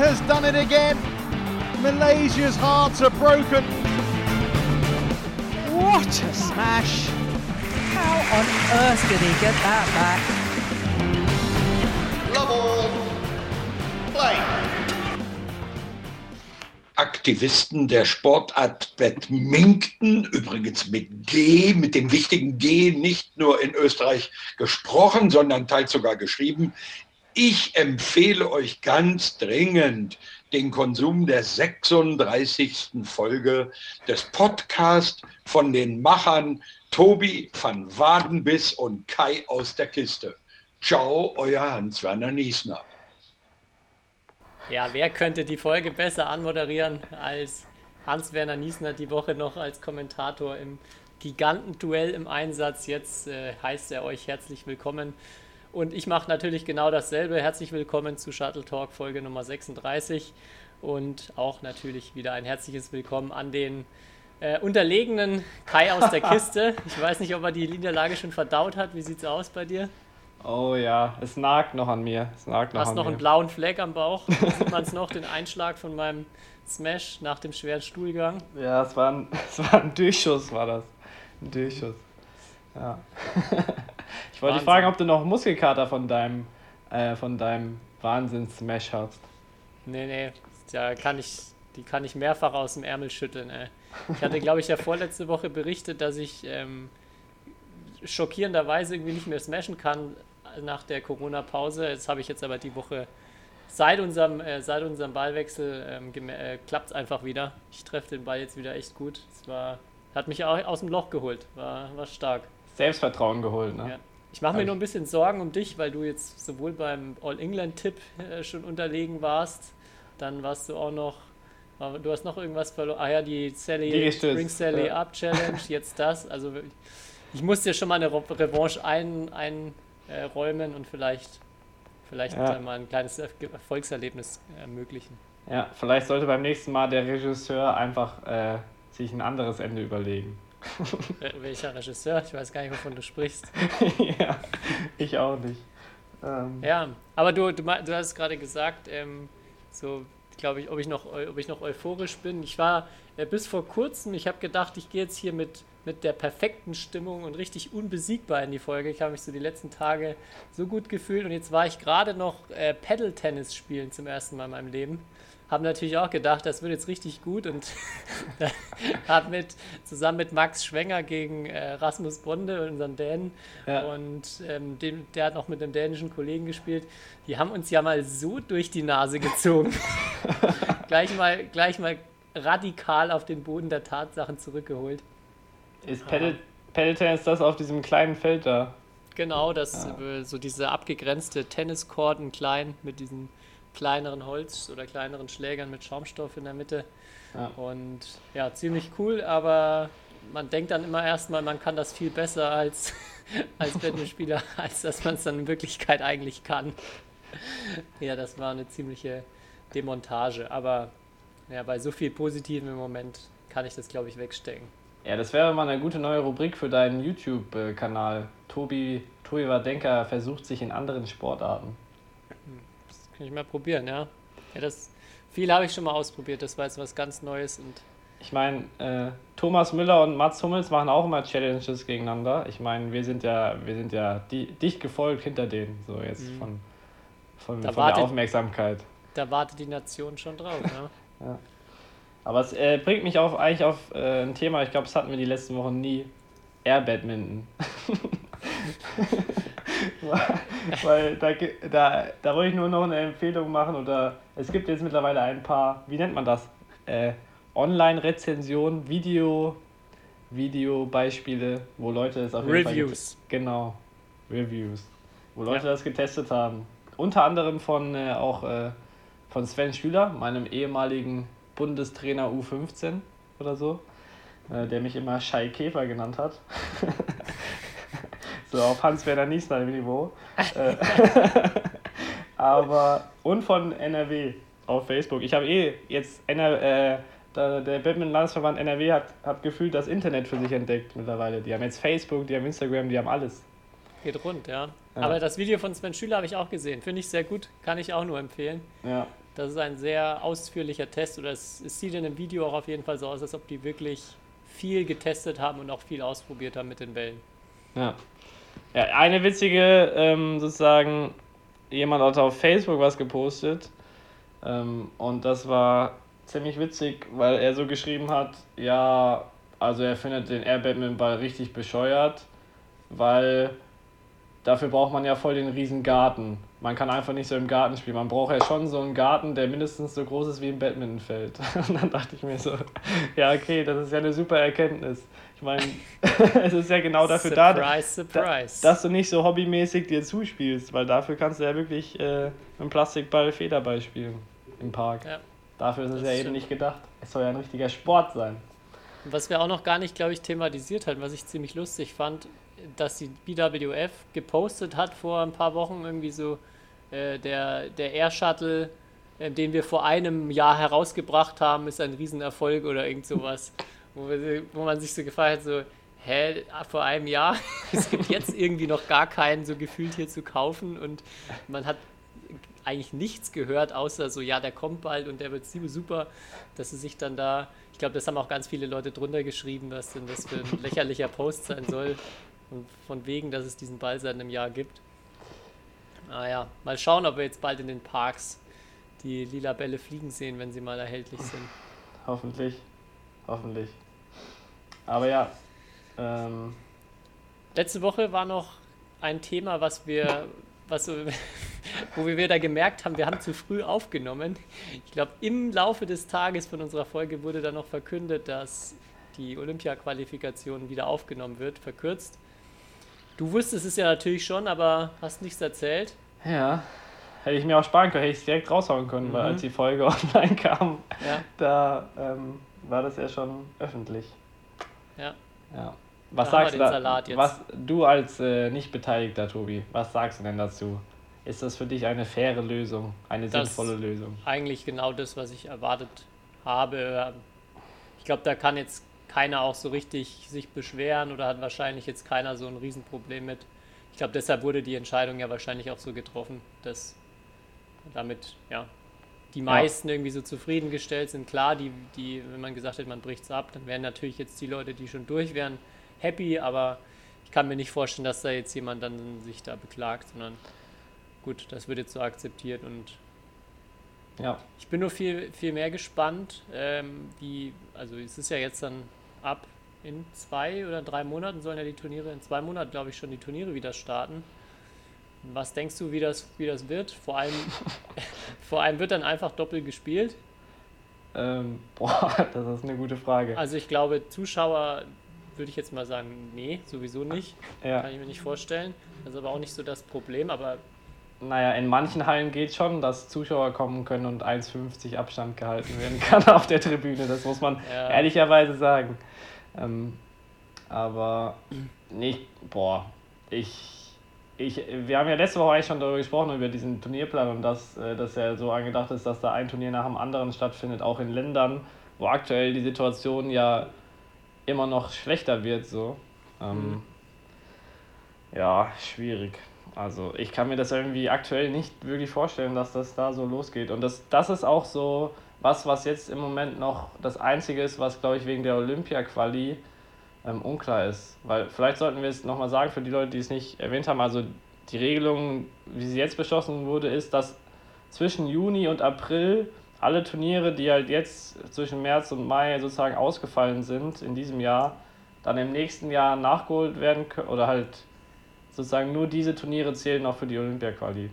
has done it again. Malaysia's hearts are broken. What a smash! How on earth did he get that back? Love all. Play. Aktivisten der Sportart Badminton, übrigens mit G, mit dem wichtigen G, nicht nur in Österreich gesprochen, sondern teils sogar geschrieben. Ich empfehle euch ganz dringend den Konsum der 36. Folge des Podcasts von den Machern Tobi van Wadenbiss und Kai aus der Kiste. Ciao, euer Hans-Werner Niesner. Ja, wer könnte die Folge besser anmoderieren als Hans-Werner Niesner die Woche noch als Kommentator im Gigantenduell im Einsatz. Jetzt äh, heißt er euch herzlich willkommen. Und ich mache natürlich genau dasselbe. Herzlich willkommen zu Shuttle Talk Folge Nummer 36. Und auch natürlich wieder ein herzliches Willkommen an den äh, unterlegenen Kai aus der Kiste. Ich weiß nicht, ob er die Niederlage schon verdaut hat. Wie sieht's aus bei dir? Oh ja, es nagt noch an mir. Es nagt noch Hast an noch mir. einen blauen Fleck am Bauch. Sieht man es noch, den Einschlag von meinem Smash nach dem schweren Stuhlgang. Ja, es war, ein, es war ein Durchschuss, war das. Ein Durchschuss. Ja. ich wollte dich fragen, ob du noch Muskelkater von deinem, äh, von deinem Wahnsinns-Smash hast. Nee, nee, da kann ich, die kann ich mehrfach aus dem Ärmel schütteln. Ey. Ich hatte, glaube ich, ja vorletzte Woche berichtet, dass ich ähm, schockierenderweise irgendwie nicht mehr smashen kann nach der Corona-Pause. Jetzt habe ich jetzt aber die Woche seit unserem, äh, seit unserem Ballwechsel ähm, äh, klappt es einfach wieder. Ich treffe den Ball jetzt wieder echt gut. Es war, hat mich auch aus dem Loch geholt. War, war stark. Selbstvertrauen geholt, ne? Ja. Ich mache mir nur ein bisschen Sorgen um dich, weil du jetzt sowohl beim All-England-Tipp äh, schon unterlegen warst, dann warst du auch noch, du hast noch irgendwas verloren. Ah ja, die Sally, Liegestütz, Bring Sally ja. Up Challenge, jetzt das. Also ich muss dir schon mal eine Re Revanche einräumen ein, äh, und vielleicht, vielleicht Ja. mal ein kleines Er- Erfolgserlebnis ermöglichen. Ja, vielleicht sollte beim nächsten Mal der Regisseur einfach äh, sich ein anderes Ende überlegen. Welcher Regisseur? Ich weiß gar nicht, wovon du sprichst. ja, ich auch nicht. Ähm, Ja, aber du, du, du hast gerade gesagt, ähm, so glaube ich, ob ich noch, ob ich noch euphorisch bin. Ich war äh, bis vor kurzem, ich habe gedacht, ich gehe jetzt hier mit, mit der perfekten Stimmung und richtig unbesiegbar in die Folge. Ich habe mich so die letzten Tage so gut gefühlt und jetzt war ich gerade noch äh, Paddle-Tennis spielen zum ersten Mal in meinem Leben. Habe natürlich auch gedacht, das wird jetzt richtig gut und habe mit zusammen mit Max Schwenger gegen äh, Rasmus Bonde, unseren Dänen, Ja. und ähm, dem, der hat noch mit einem dänischen Kollegen gespielt. Die haben uns ja mal so durch die Nase gezogen. gleich, mal, gleich mal radikal auf den Boden der Tatsachen zurückgeholt. ist Paddle, Paddle Tennis das auf diesem kleinen Feld da? Genau, das äh, so diese abgegrenzte Tenniscourt in klein mit diesen kleineren Holz- oder kleineren Schlägern mit Schaumstoff in der Mitte. Ja. Und ja, ziemlich cool, aber man denkt dann immer erstmal, man kann das viel besser als, als Badmintonspieler, als dass man es dann in Wirklichkeit eigentlich kann. Ja, das war eine ziemliche Demontage, aber ja, bei so viel Positiven im Moment kann ich das, glaube ich, wegstecken. Ja, das wäre mal eine gute neue Rubrik für deinen YouTube-Kanal. Tobi, Tobi Wadenka versucht sich in anderen Sportarten. Kann ich mal probieren, ja. Ja, das viel habe ich schon mal ausprobiert, das war jetzt was ganz Neues und Ich meine, äh, Thomas Müller und Mats Hummels machen auch immer Challenges gegeneinander. Ich meine, wir sind ja, wir sind ja di dicht gefolgt hinter denen, so jetzt von, von, Mhm. Da von der wartet- Aufmerksamkeit. da wartet die Nation schon drauf, ne? Aber es äh, bringt mich auf, eigentlich auf äh, ein Thema, ich glaube, das hatten wir die letzten Wochen nie. Air Badminton. Weil da, da, da wollte ich nur noch eine Empfehlung machen oder es gibt jetzt mittlerweile ein paar, wie nennt man das? Äh, Online-Rezensionen, Video, Videobeispiele, wo Leute es auf jeden Fall Reviews. get- Genau, Reviews. Wo Leute das getestet haben. Unter anderem von äh, auch äh, von Sven Schüler, meinem ehemaligen Bundestrainer U15 oder so, äh, der mich immer Schei Käfer genannt hat. so auf Hans-Werner Niesner Niveau. Äh, Aber und von NRW auf Facebook. Ich habe eh jetzt NR, äh, der Badminton-Landesverband NRW hat, hat gefühlt das Internet für sich entdeckt mittlerweile. Die haben jetzt Facebook, die haben Instagram, die haben alles. Geht rund, ja. Ja. Aber das Video von Sven Schüler habe ich auch gesehen. Finde ich sehr gut, kann ich auch nur empfehlen. Ja. Das ist ein sehr ausführlicher Test oder es, es sieht in dem Video auch auf jeden Fall so aus, als ob die wirklich viel getestet haben und auch viel ausprobiert haben mit den Bällen. Ja. Ja eine witzige, ähm, sozusagen, jemand hat auf Facebook was gepostet ähm, und das war ziemlich witzig, weil er so geschrieben hat, ja, also er findet den Air Batman Ball richtig bescheuert, weil dafür braucht man ja voll den riesen Garten. Man kann einfach nicht so im Garten spielen. Man braucht ja schon so einen Garten, der mindestens so groß ist wie ein Badmintonfeld. Und dann dachte ich mir so, ja, okay, das ist ja eine super Erkenntnis. Ich meine, es ist ja genau dafür surprise, da, surprise. Da, dass du nicht so hobbymäßig dir zuspielst, weil dafür kannst du ja wirklich äh, mit einem Plastikball Federball spielen im Park. Ja, dafür ist es ja eben nicht gedacht. Es soll ja ein richtiger Sport sein. Was wir auch noch gar nicht, glaube ich, thematisiert hatten, was ich ziemlich lustig fand, dass die BWF gepostet hat vor ein paar Wochen irgendwie so äh, der, der Air Shuttle, äh, den wir vor einem Jahr herausgebracht haben, ist ein Riesenerfolg oder irgend sowas. wo, wir, wo man sich so gefragt hat, so, hä, vor einem Jahr? es gibt jetzt irgendwie noch gar keinen so gefühlt hier zu kaufen und man hat eigentlich nichts gehört, außer so, ja, der kommt bald und der wird super, dass sie sich dann da, ich glaube, das haben auch ganz viele Leute drunter geschrieben, was denn das für ein lächerlicher Post sein soll. Und von wegen, dass es diesen Ball seit einem Jahr gibt. Naja, mal schauen, ob wir jetzt bald in den Parks die lila Bälle fliegen sehen, wenn sie mal erhältlich sind. Hoffentlich. Hoffentlich. Aber ja. Ähm. Letzte Woche war noch ein Thema, was wir, was, wo wir wieder gemerkt haben, wir haben zu früh aufgenommen. Ich glaube, im Laufe des Tages von unserer Folge wurde dann noch verkündet, dass die Olympia-Qualifikation wieder aufgenommen wird, verkürzt. Du wusstest es ja natürlich schon, aber hast nichts erzählt. Ja, hätte ich mir auch sparen können, hätte ich es direkt raushauen können, mhm. weil als die Folge online kam, ja. da ähm, war das ja schon öffentlich. Ja. ja. Was da sagst du da, was du als äh, nicht Beteiligter, Tobi, was sagst du denn dazu? Ist das für dich eine faire Lösung, eine das sinnvolle Lösung? Eigentlich genau das, was ich erwartet habe. Ich glaube, da kann jetzt keiner auch so richtig sich beschweren oder hat wahrscheinlich jetzt keiner so ein Riesenproblem mit. Ich glaube, deshalb wurde die Entscheidung ja wahrscheinlich auch so getroffen, dass damit ja die meisten ja. irgendwie so zufriedengestellt sind. Klar, die, die, wenn man gesagt hätte, man bricht es ab, dann wären natürlich jetzt die Leute, die schon durch wären, happy, aber ich kann mir nicht vorstellen, dass da jetzt jemand dann sich da beklagt, sondern gut, das wird jetzt so akzeptiert und ja. Ich bin nur viel, viel mehr gespannt, ähm, wie, also es ist ja jetzt dann ab in zwei oder drei Monaten sollen ja die Turniere, in zwei Monaten glaube ich schon die Turniere wieder starten. Was denkst du, wie das, wie das wird? Vor allem, vor allem wird dann einfach doppelt gespielt? Ähm, boah, das ist eine gute Frage. Also ich glaube, Zuschauer würde ich jetzt mal sagen, nee, sowieso nicht. Ja. Kann ich mir nicht vorstellen. Das ist aber auch nicht so das Problem, aber naja, in manchen Hallen geht schon, dass Zuschauer kommen können und 1,50 Abstand gehalten werden kann auf der Tribüne. Das muss man ja. ehrlicherweise sagen. Ähm, aber nicht, boah, ich, ich, wir haben ja letzte Woche eigentlich schon darüber gesprochen, über diesen Turnierplan und dass, äh, dass er so angedacht ist, dass da ein Turnier nach dem anderen stattfindet, auch in Ländern, wo aktuell die Situation ja immer noch schlechter wird. So. Ähm, mhm. Ja, schwierig. Also ich kann mir das irgendwie aktuell nicht wirklich vorstellen, dass das da so losgeht. Und das, das ist auch so was, was jetzt im Moment noch das Einzige ist, was, glaube ich, wegen der Olympia-Quali ähm, unklar ist. Weil vielleicht sollten wir es nochmal sagen für die Leute, die es nicht erwähnt haben. Also die Regelung, wie sie jetzt beschlossen wurde, ist, dass zwischen Juni und April alle Turniere, die halt jetzt zwischen März und Mai sozusagen ausgefallen sind in diesem Jahr, dann im nächsten Jahr nachgeholt werden können oder halt sozusagen nur diese Turniere zählen auch für die Olympia-Quali.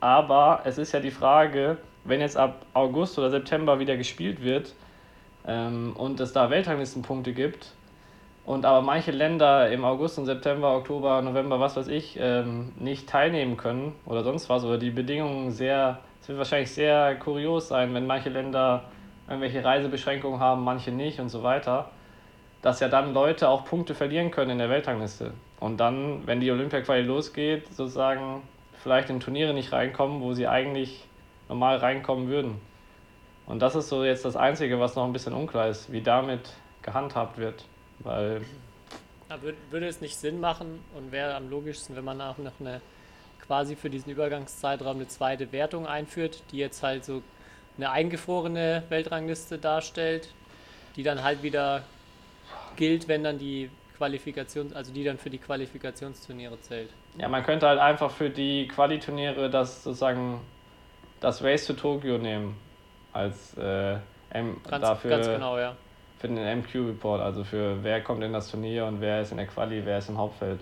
Aber es ist ja die Frage, wenn jetzt ab August oder September wieder gespielt wird ähm, und es da Weltranglistenpunkte gibt und aber manche Länder im August und September, Oktober, November, was weiß ich, ähm, nicht teilnehmen können oder sonst was oder die Bedingungen sehr, es wird wahrscheinlich sehr kurios sein, wenn manche Länder irgendwelche Reisebeschränkungen haben, manche nicht und so weiter, dass ja dann Leute auch Punkte verlieren können in der Weltrangliste. Und dann, wenn die Olympia-Quali losgeht, sozusagen vielleicht in Turniere nicht reinkommen, wo sie eigentlich normal reinkommen würden. Und das ist so jetzt das Einzige, was noch ein bisschen unklar ist, wie damit gehandhabt wird. Weil. Ja, würde es nicht Sinn machen und wäre am logischsten, wenn man auch noch eine quasi für diesen Übergangszeitraum eine zweite Wertung einführt, die jetzt halt so eine eingefrorene Weltrangliste darstellt, die dann halt wieder gilt, wenn dann die Qualifikation, also die dann für die Qualifikationsturniere zählt. Ja, man könnte halt einfach für die Quali-Turniere das sozusagen das Race to Tokyo nehmen als äh, M Ganz, dafür ganz genau, ja. für den MQ-Report, also für wer kommt in das Turnier und wer ist in der Quali, wer ist im Hauptfeld.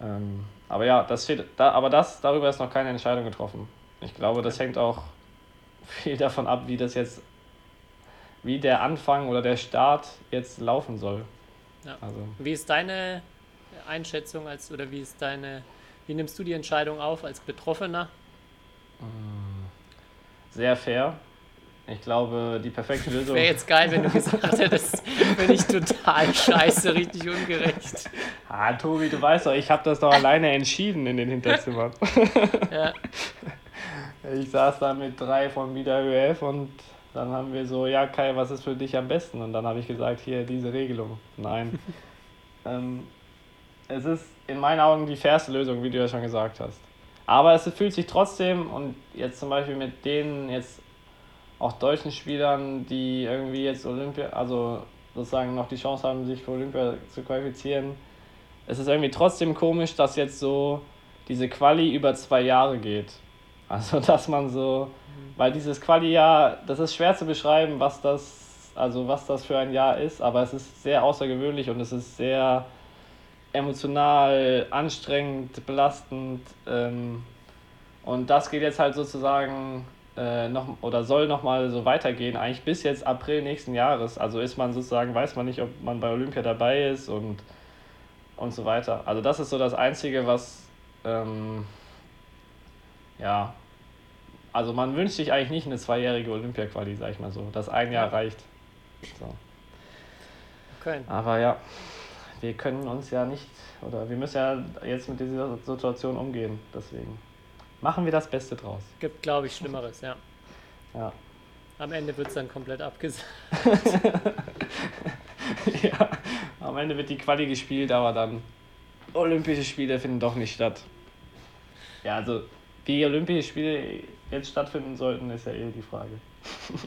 Ähm, aber ja, das steht da, aber das darüber ist noch keine Entscheidung getroffen. Ich glaube, das hängt auch viel davon ab, wie das jetzt, wie der Anfang oder der Start jetzt laufen soll. Ja. Also Wie ist deine Einschätzung als oder wie ist deine, wie nimmst du die Entscheidung auf als Betroffener? sehr fair. Ich glaube, die perfekte Lösung. Wäre jetzt geil, wenn du gesagt hättest, bin ich total scheiße, richtig ungerecht. Ah, Tobi, du weißt doch, ich habe das doch alleine entschieden in den Hinterzimmern. Ja, Ich saß da mit drei von BWF und dann haben wir so, ja Kai, was ist für dich am besten? Und dann habe ich gesagt, hier diese Regelung. Nein. ähm, es ist in meinen Augen die fairste Lösung, wie du ja schon gesagt hast. Aber es fühlt sich trotzdem, und jetzt zum Beispiel mit den jetzt auch deutschen Spielern, die irgendwie jetzt Olympia, also sozusagen noch die Chance haben, sich für Olympia zu qualifizieren, es ist irgendwie trotzdem komisch, dass jetzt so diese Quali über zwei Jahre geht. Also, dass man so, weil dieses Quali-Jahr, das ist schwer zu beschreiben, was das, also was das für ein Jahr ist, aber es ist sehr außergewöhnlich und es ist sehr emotional, anstrengend, belastend. Ähm, und das geht jetzt halt sozusagen äh, noch oder soll nochmal so weitergehen, eigentlich bis jetzt April nächsten Jahres. Also ist man sozusagen, weiß man nicht, ob man bei Olympia dabei ist und, und so weiter. Also das ist so das Einzige, was ähm, ja, also man wünscht sich eigentlich nicht eine zweijährige Olympia-Quali, sag ich mal so. Das ein Jahr reicht. So. okay. Aber ja, wir können uns ja nicht, oder wir müssen ja jetzt mit dieser Situation umgehen. Deswegen machen wir das Beste draus. Gibt, glaube ich, Schlimmeres, ja. Ja. Am Ende wird es dann komplett abgesagt. ja. Am Ende wird die Quali gespielt, aber dann Olympische Spiele finden doch nicht statt. Ja, also wie Olympische Spiele jetzt stattfinden sollten, ist ja eh die Frage.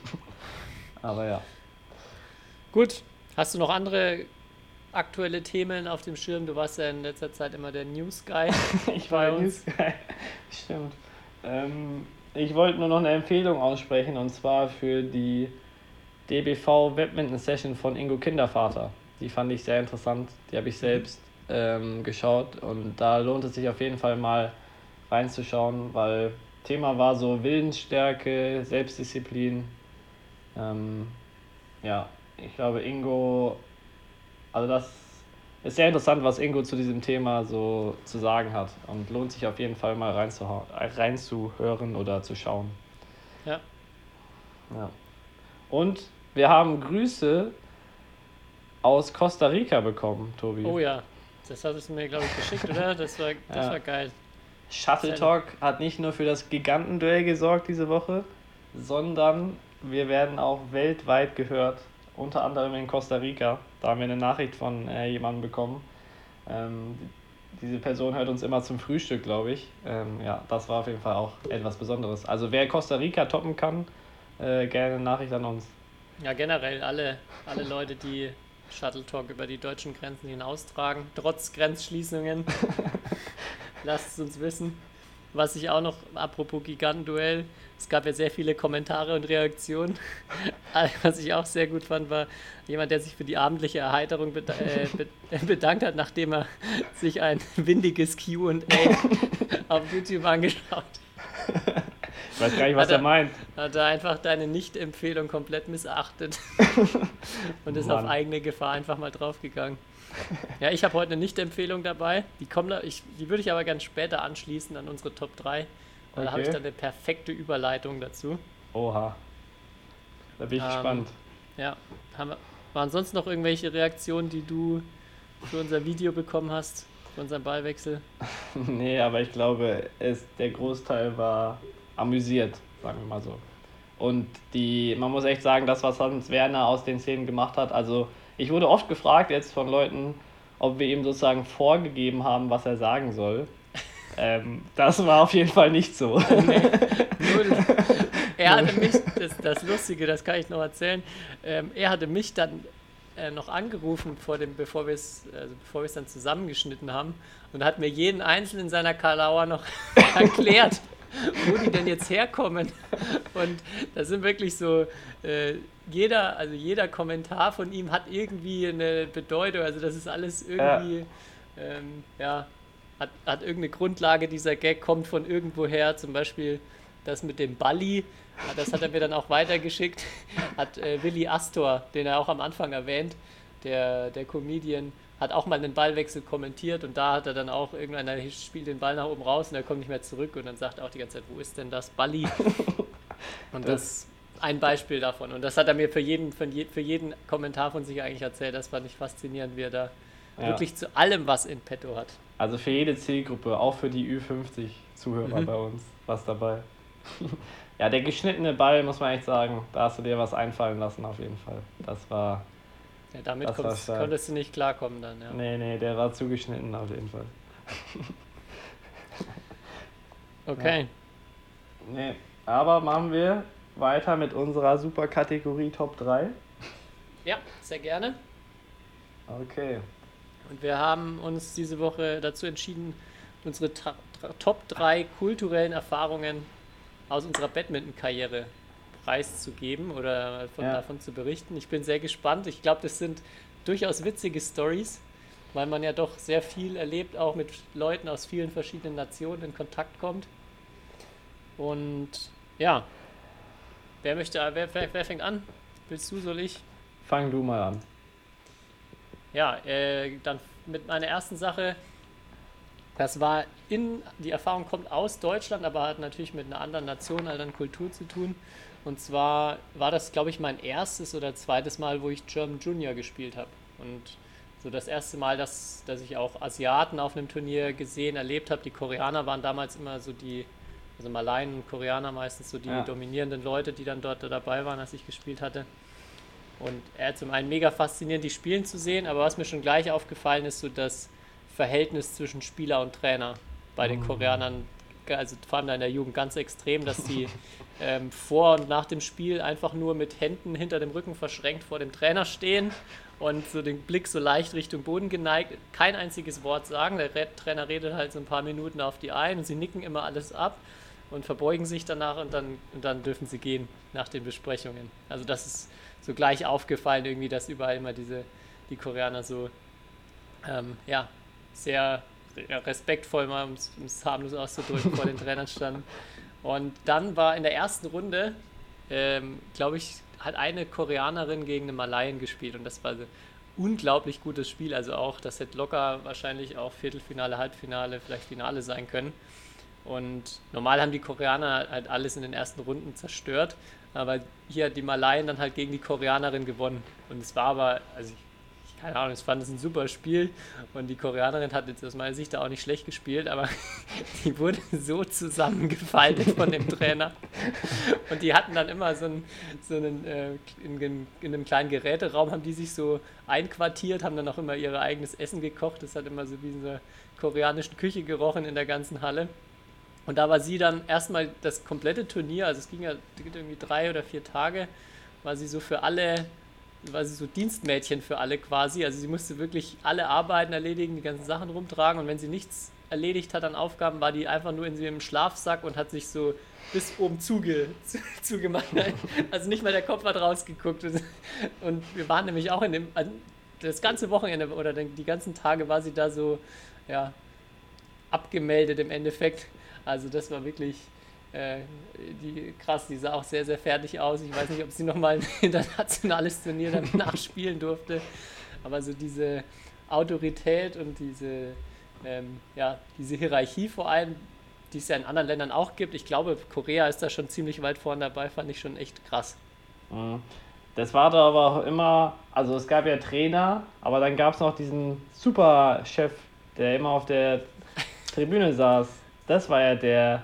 aber ja. Gut, hast du noch andere aktuelle Themen auf dem Schirm? Du warst ja in letzter Zeit immer der News Guy. Ich war Bei uns. Newsguy. Stimmt. Ähm, ich wollte nur noch eine Empfehlung aussprechen und zwar für die DBV Badminton Session von Ingo Kindervater. Die fand ich sehr interessant. Die habe ich selbst ähm, geschaut und da lohnt es sich auf jeden Fall mal reinzuschauen, weil Thema war so Willensstärke, Selbstdisziplin. Ähm, ja, ich glaube Ingo, also das ist sehr interessant, was Ingo zu diesem Thema so zu sagen hat und lohnt sich auf jeden Fall mal reinzuhören oder zu schauen. Ja. Ja. Und wir haben Grüße aus Costa Rica bekommen, Tobi. Oh ja, das hattest du mir, glaube ich, geschickt, oder? Das war, das Ja. war geil. Shuttle Talk hat nicht nur für das Gigantenduell gesorgt diese Woche, sondern wir werden auch weltweit gehört, unter anderem in Costa Rica. Da haben wir eine Nachricht von äh, jemandem bekommen. Ähm, diese Person hört uns immer zum Frühstück, glaube ich. Ähm, ja, das war auf jeden Fall auch etwas Besonderes. Also wer Costa Rica toppen kann, äh, gerne eine Nachricht an uns. Ja, generell alle, alle Leute, die Shuttle Talk über die deutschen Grenzen hinaustragen, trotz Grenzschließungen. Lasst es uns wissen. Was ich auch noch, apropos Gigantenduell, es gab ja sehr viele Kommentare und Reaktionen. Was ich auch sehr gut fand, war jemand, der sich für die abendliche Erheiterung beda äh, be bedankt hat, nachdem er sich ein windiges QA auf YouTube angeschaut hat. Ich weiß gar nicht, was er er- meint. Hat er einfach deine Nicht-Empfehlung komplett missachtet und ist Mann. auf eigene Gefahr einfach mal draufgegangen. Ja, ich habe heute eine Nicht-Empfehlung dabei. Die, kommen da, ich, die würde ich aber ganz später anschließen an unsere Top 3. Weil da habe ich Okay. dann eine perfekte Überleitung dazu. Oha. Da bin ich Ähm, gespannt. Ja, haben wir, waren sonst noch irgendwelche Reaktionen, die du für unser Video bekommen hast, für unseren Ballwechsel? Nee, aber ich glaube, es, der Großteil war amüsiert, sagen wir mal so. Und die, man muss echt sagen, das, was Hans Werner aus den Szenen gemacht hat, also ich wurde oft gefragt jetzt von Leuten, ob wir ihm sozusagen vorgegeben haben, was er sagen soll. Ähm, das war auf jeden Fall nicht so. Nee, null. Er hatte mich, das, das Lustige, das kann ich noch erzählen, ähm, er hatte mich dann äh, noch angerufen, vor dem, bevor wir es also bevor dann zusammengeschnitten haben und hat mir jeden einzelnen seiner Kalauer noch erklärt, wo die denn jetzt herkommen. Und das sind wirklich so, äh, jeder, also jeder Kommentar von ihm hat irgendwie eine Bedeutung. Also das ist alles irgendwie, ja, ähm, ja hat, hat irgendeine Grundlage, dieser Gag kommt von irgendwoher, zum Beispiel das mit dem Balli, das hat er mir dann auch weitergeschickt, hat äh, Willi Astor, den er auch am Anfang erwähnt, der, der Comedian, hat auch mal einen Ballwechsel kommentiert und da hat er dann auch irgendeiner spielt den Ball nach oben raus und er kommt nicht mehr zurück und dann sagt er auch die ganze Zeit, wo ist denn das Balli? Und das ist ein Beispiel davon. Und das hat er mir für jeden, für, jeden Kommentar von sich eigentlich erzählt. Das fand ich faszinierend, wie er da ja. wirklich zu allem was in petto hat. Also für jede Zielgruppe, auch für die Ü50-Zuhörer mhm. bei uns, was dabei. ja, der geschnittene Ball, muss man echt sagen, da hast du dir was einfallen lassen, auf jeden Fall. Das war. Ja, damit kommst, konntest du nicht klarkommen dann, ja. Nee, nee, der war zugeschnitten auf jeden Fall. okay. Ja. Nee, aber machen wir weiter mit unserer super Kategorie Top 3. Ja, sehr gerne. Okay. Und wir haben uns diese Woche dazu entschieden, unsere Top 3 kulturellen Erfahrungen aus unserer Badminton-Karriere preiszugeben oder von, ja. davon zu berichten. Ich bin sehr gespannt. Ich glaube, das sind durchaus witzige Stories, weil man ja doch sehr viel erlebt, auch mit Leuten aus vielen verschiedenen Nationen in Kontakt kommt. Und ja, wer möchte, wer, wer, wer fängt an? Willst du, soll ich? Fang du mal an. Ja, äh, dann mit meiner ersten Sache. Das war in, die Erfahrung kommt aus Deutschland, aber hat natürlich mit einer anderen Nation, einer anderen Kultur zu tun. Und zwar war das, glaube ich, mein erstes oder zweites Mal, wo ich German Junior gespielt habe. Und so das erste Mal, dass, dass ich auch Asiaten auf einem Turnier gesehen, erlebt habe. Die Koreaner waren damals immer so die, also Malaien und Koreaner meistens so die ja. dominierenden Leute, die dann dort dabei waren, als ich gespielt hatte. Und er hat zum einen mega faszinierend, die Spielen zu sehen, aber was mir schon gleich aufgefallen ist, so das Verhältnis zwischen Spieler und Trainer bei den oh. Koreanern, also vor allem in der Jugend ganz extrem, dass die ähm, vor und nach dem Spiel einfach nur mit Händen hinter dem Rücken verschränkt vor dem Trainer stehen und so den Blick so leicht Richtung Boden geneigt, kein einziges Wort sagen. Der Trainer redet halt so ein paar Minuten auf die ein und sie nicken immer alles ab und verbeugen sich danach und dann, und dann dürfen sie gehen nach den Besprechungen. Also das ist so gleich aufgefallen irgendwie, dass überall immer diese, die Koreaner so, ähm, ja, sehr respektvoll, mal um es harmlos auszudrücken, vor den Trainern standen. Und dann war in der ersten Runde, ähm, glaube ich, hat eine Koreanerin gegen eine Malayen gespielt und das war ein unglaublich gutes Spiel. Also auch, das hätte locker wahrscheinlich auch Viertelfinale, Halbfinale, vielleicht Finale sein können. Und normal haben die Koreaner halt alles in den ersten Runden zerstört. Aber hier hat die Malayen dann halt gegen die Koreanerin gewonnen. Und es war aber, also ich, keine Ahnung, ich fand es ein super Spiel. Und die Koreanerin hat jetzt aus meiner Sicht da auch nicht schlecht gespielt, aber die wurde so zusammengefaltet von dem Trainer. Und die hatten dann immer so einen, so einen äh, in, in, einem kleinen Geräteraum haben die sich so einquartiert, haben dann auch immer ihr eigenes Essen gekocht. Das hat immer so wie in einer koreanischen Küche gerochen in der ganzen Halle. Und da war sie dann erstmal das komplette Turnier, also es ging ja irgendwie drei oder vier Tage, war sie so für alle, war sie so Dienstmädchen für alle quasi. Also sie musste wirklich alle Arbeiten erledigen, die ganzen Sachen rumtragen und wenn sie nichts erledigt hat an Aufgaben, war die einfach nur in ihrem Schlafsack und hat sich so bis oben zuge, zugemacht. Also nicht mal der Kopf hat rausgeguckt. Und wir waren nämlich auch in dem, also das ganze Wochenende oder die ganzen Tage war sie da so, ja, abgemeldet im Endeffekt. Also das war wirklich äh, die, krass, die sah auch sehr, sehr fertig aus. Ich weiß nicht, ob sie nochmal ein internationales Turnier dann nachspielen durfte. Aber so diese Autorität und diese, ähm, ja, diese Hierarchie vor allem, die es ja in anderen Ländern auch gibt. Ich glaube, Korea ist da schon ziemlich weit vorne dabei, fand ich schon echt krass. Mhm. Das war da aber auch immer, also es gab ja Trainer, aber dann gab es noch diesen Superchef, der immer auf der Tribüne saß das war ja der,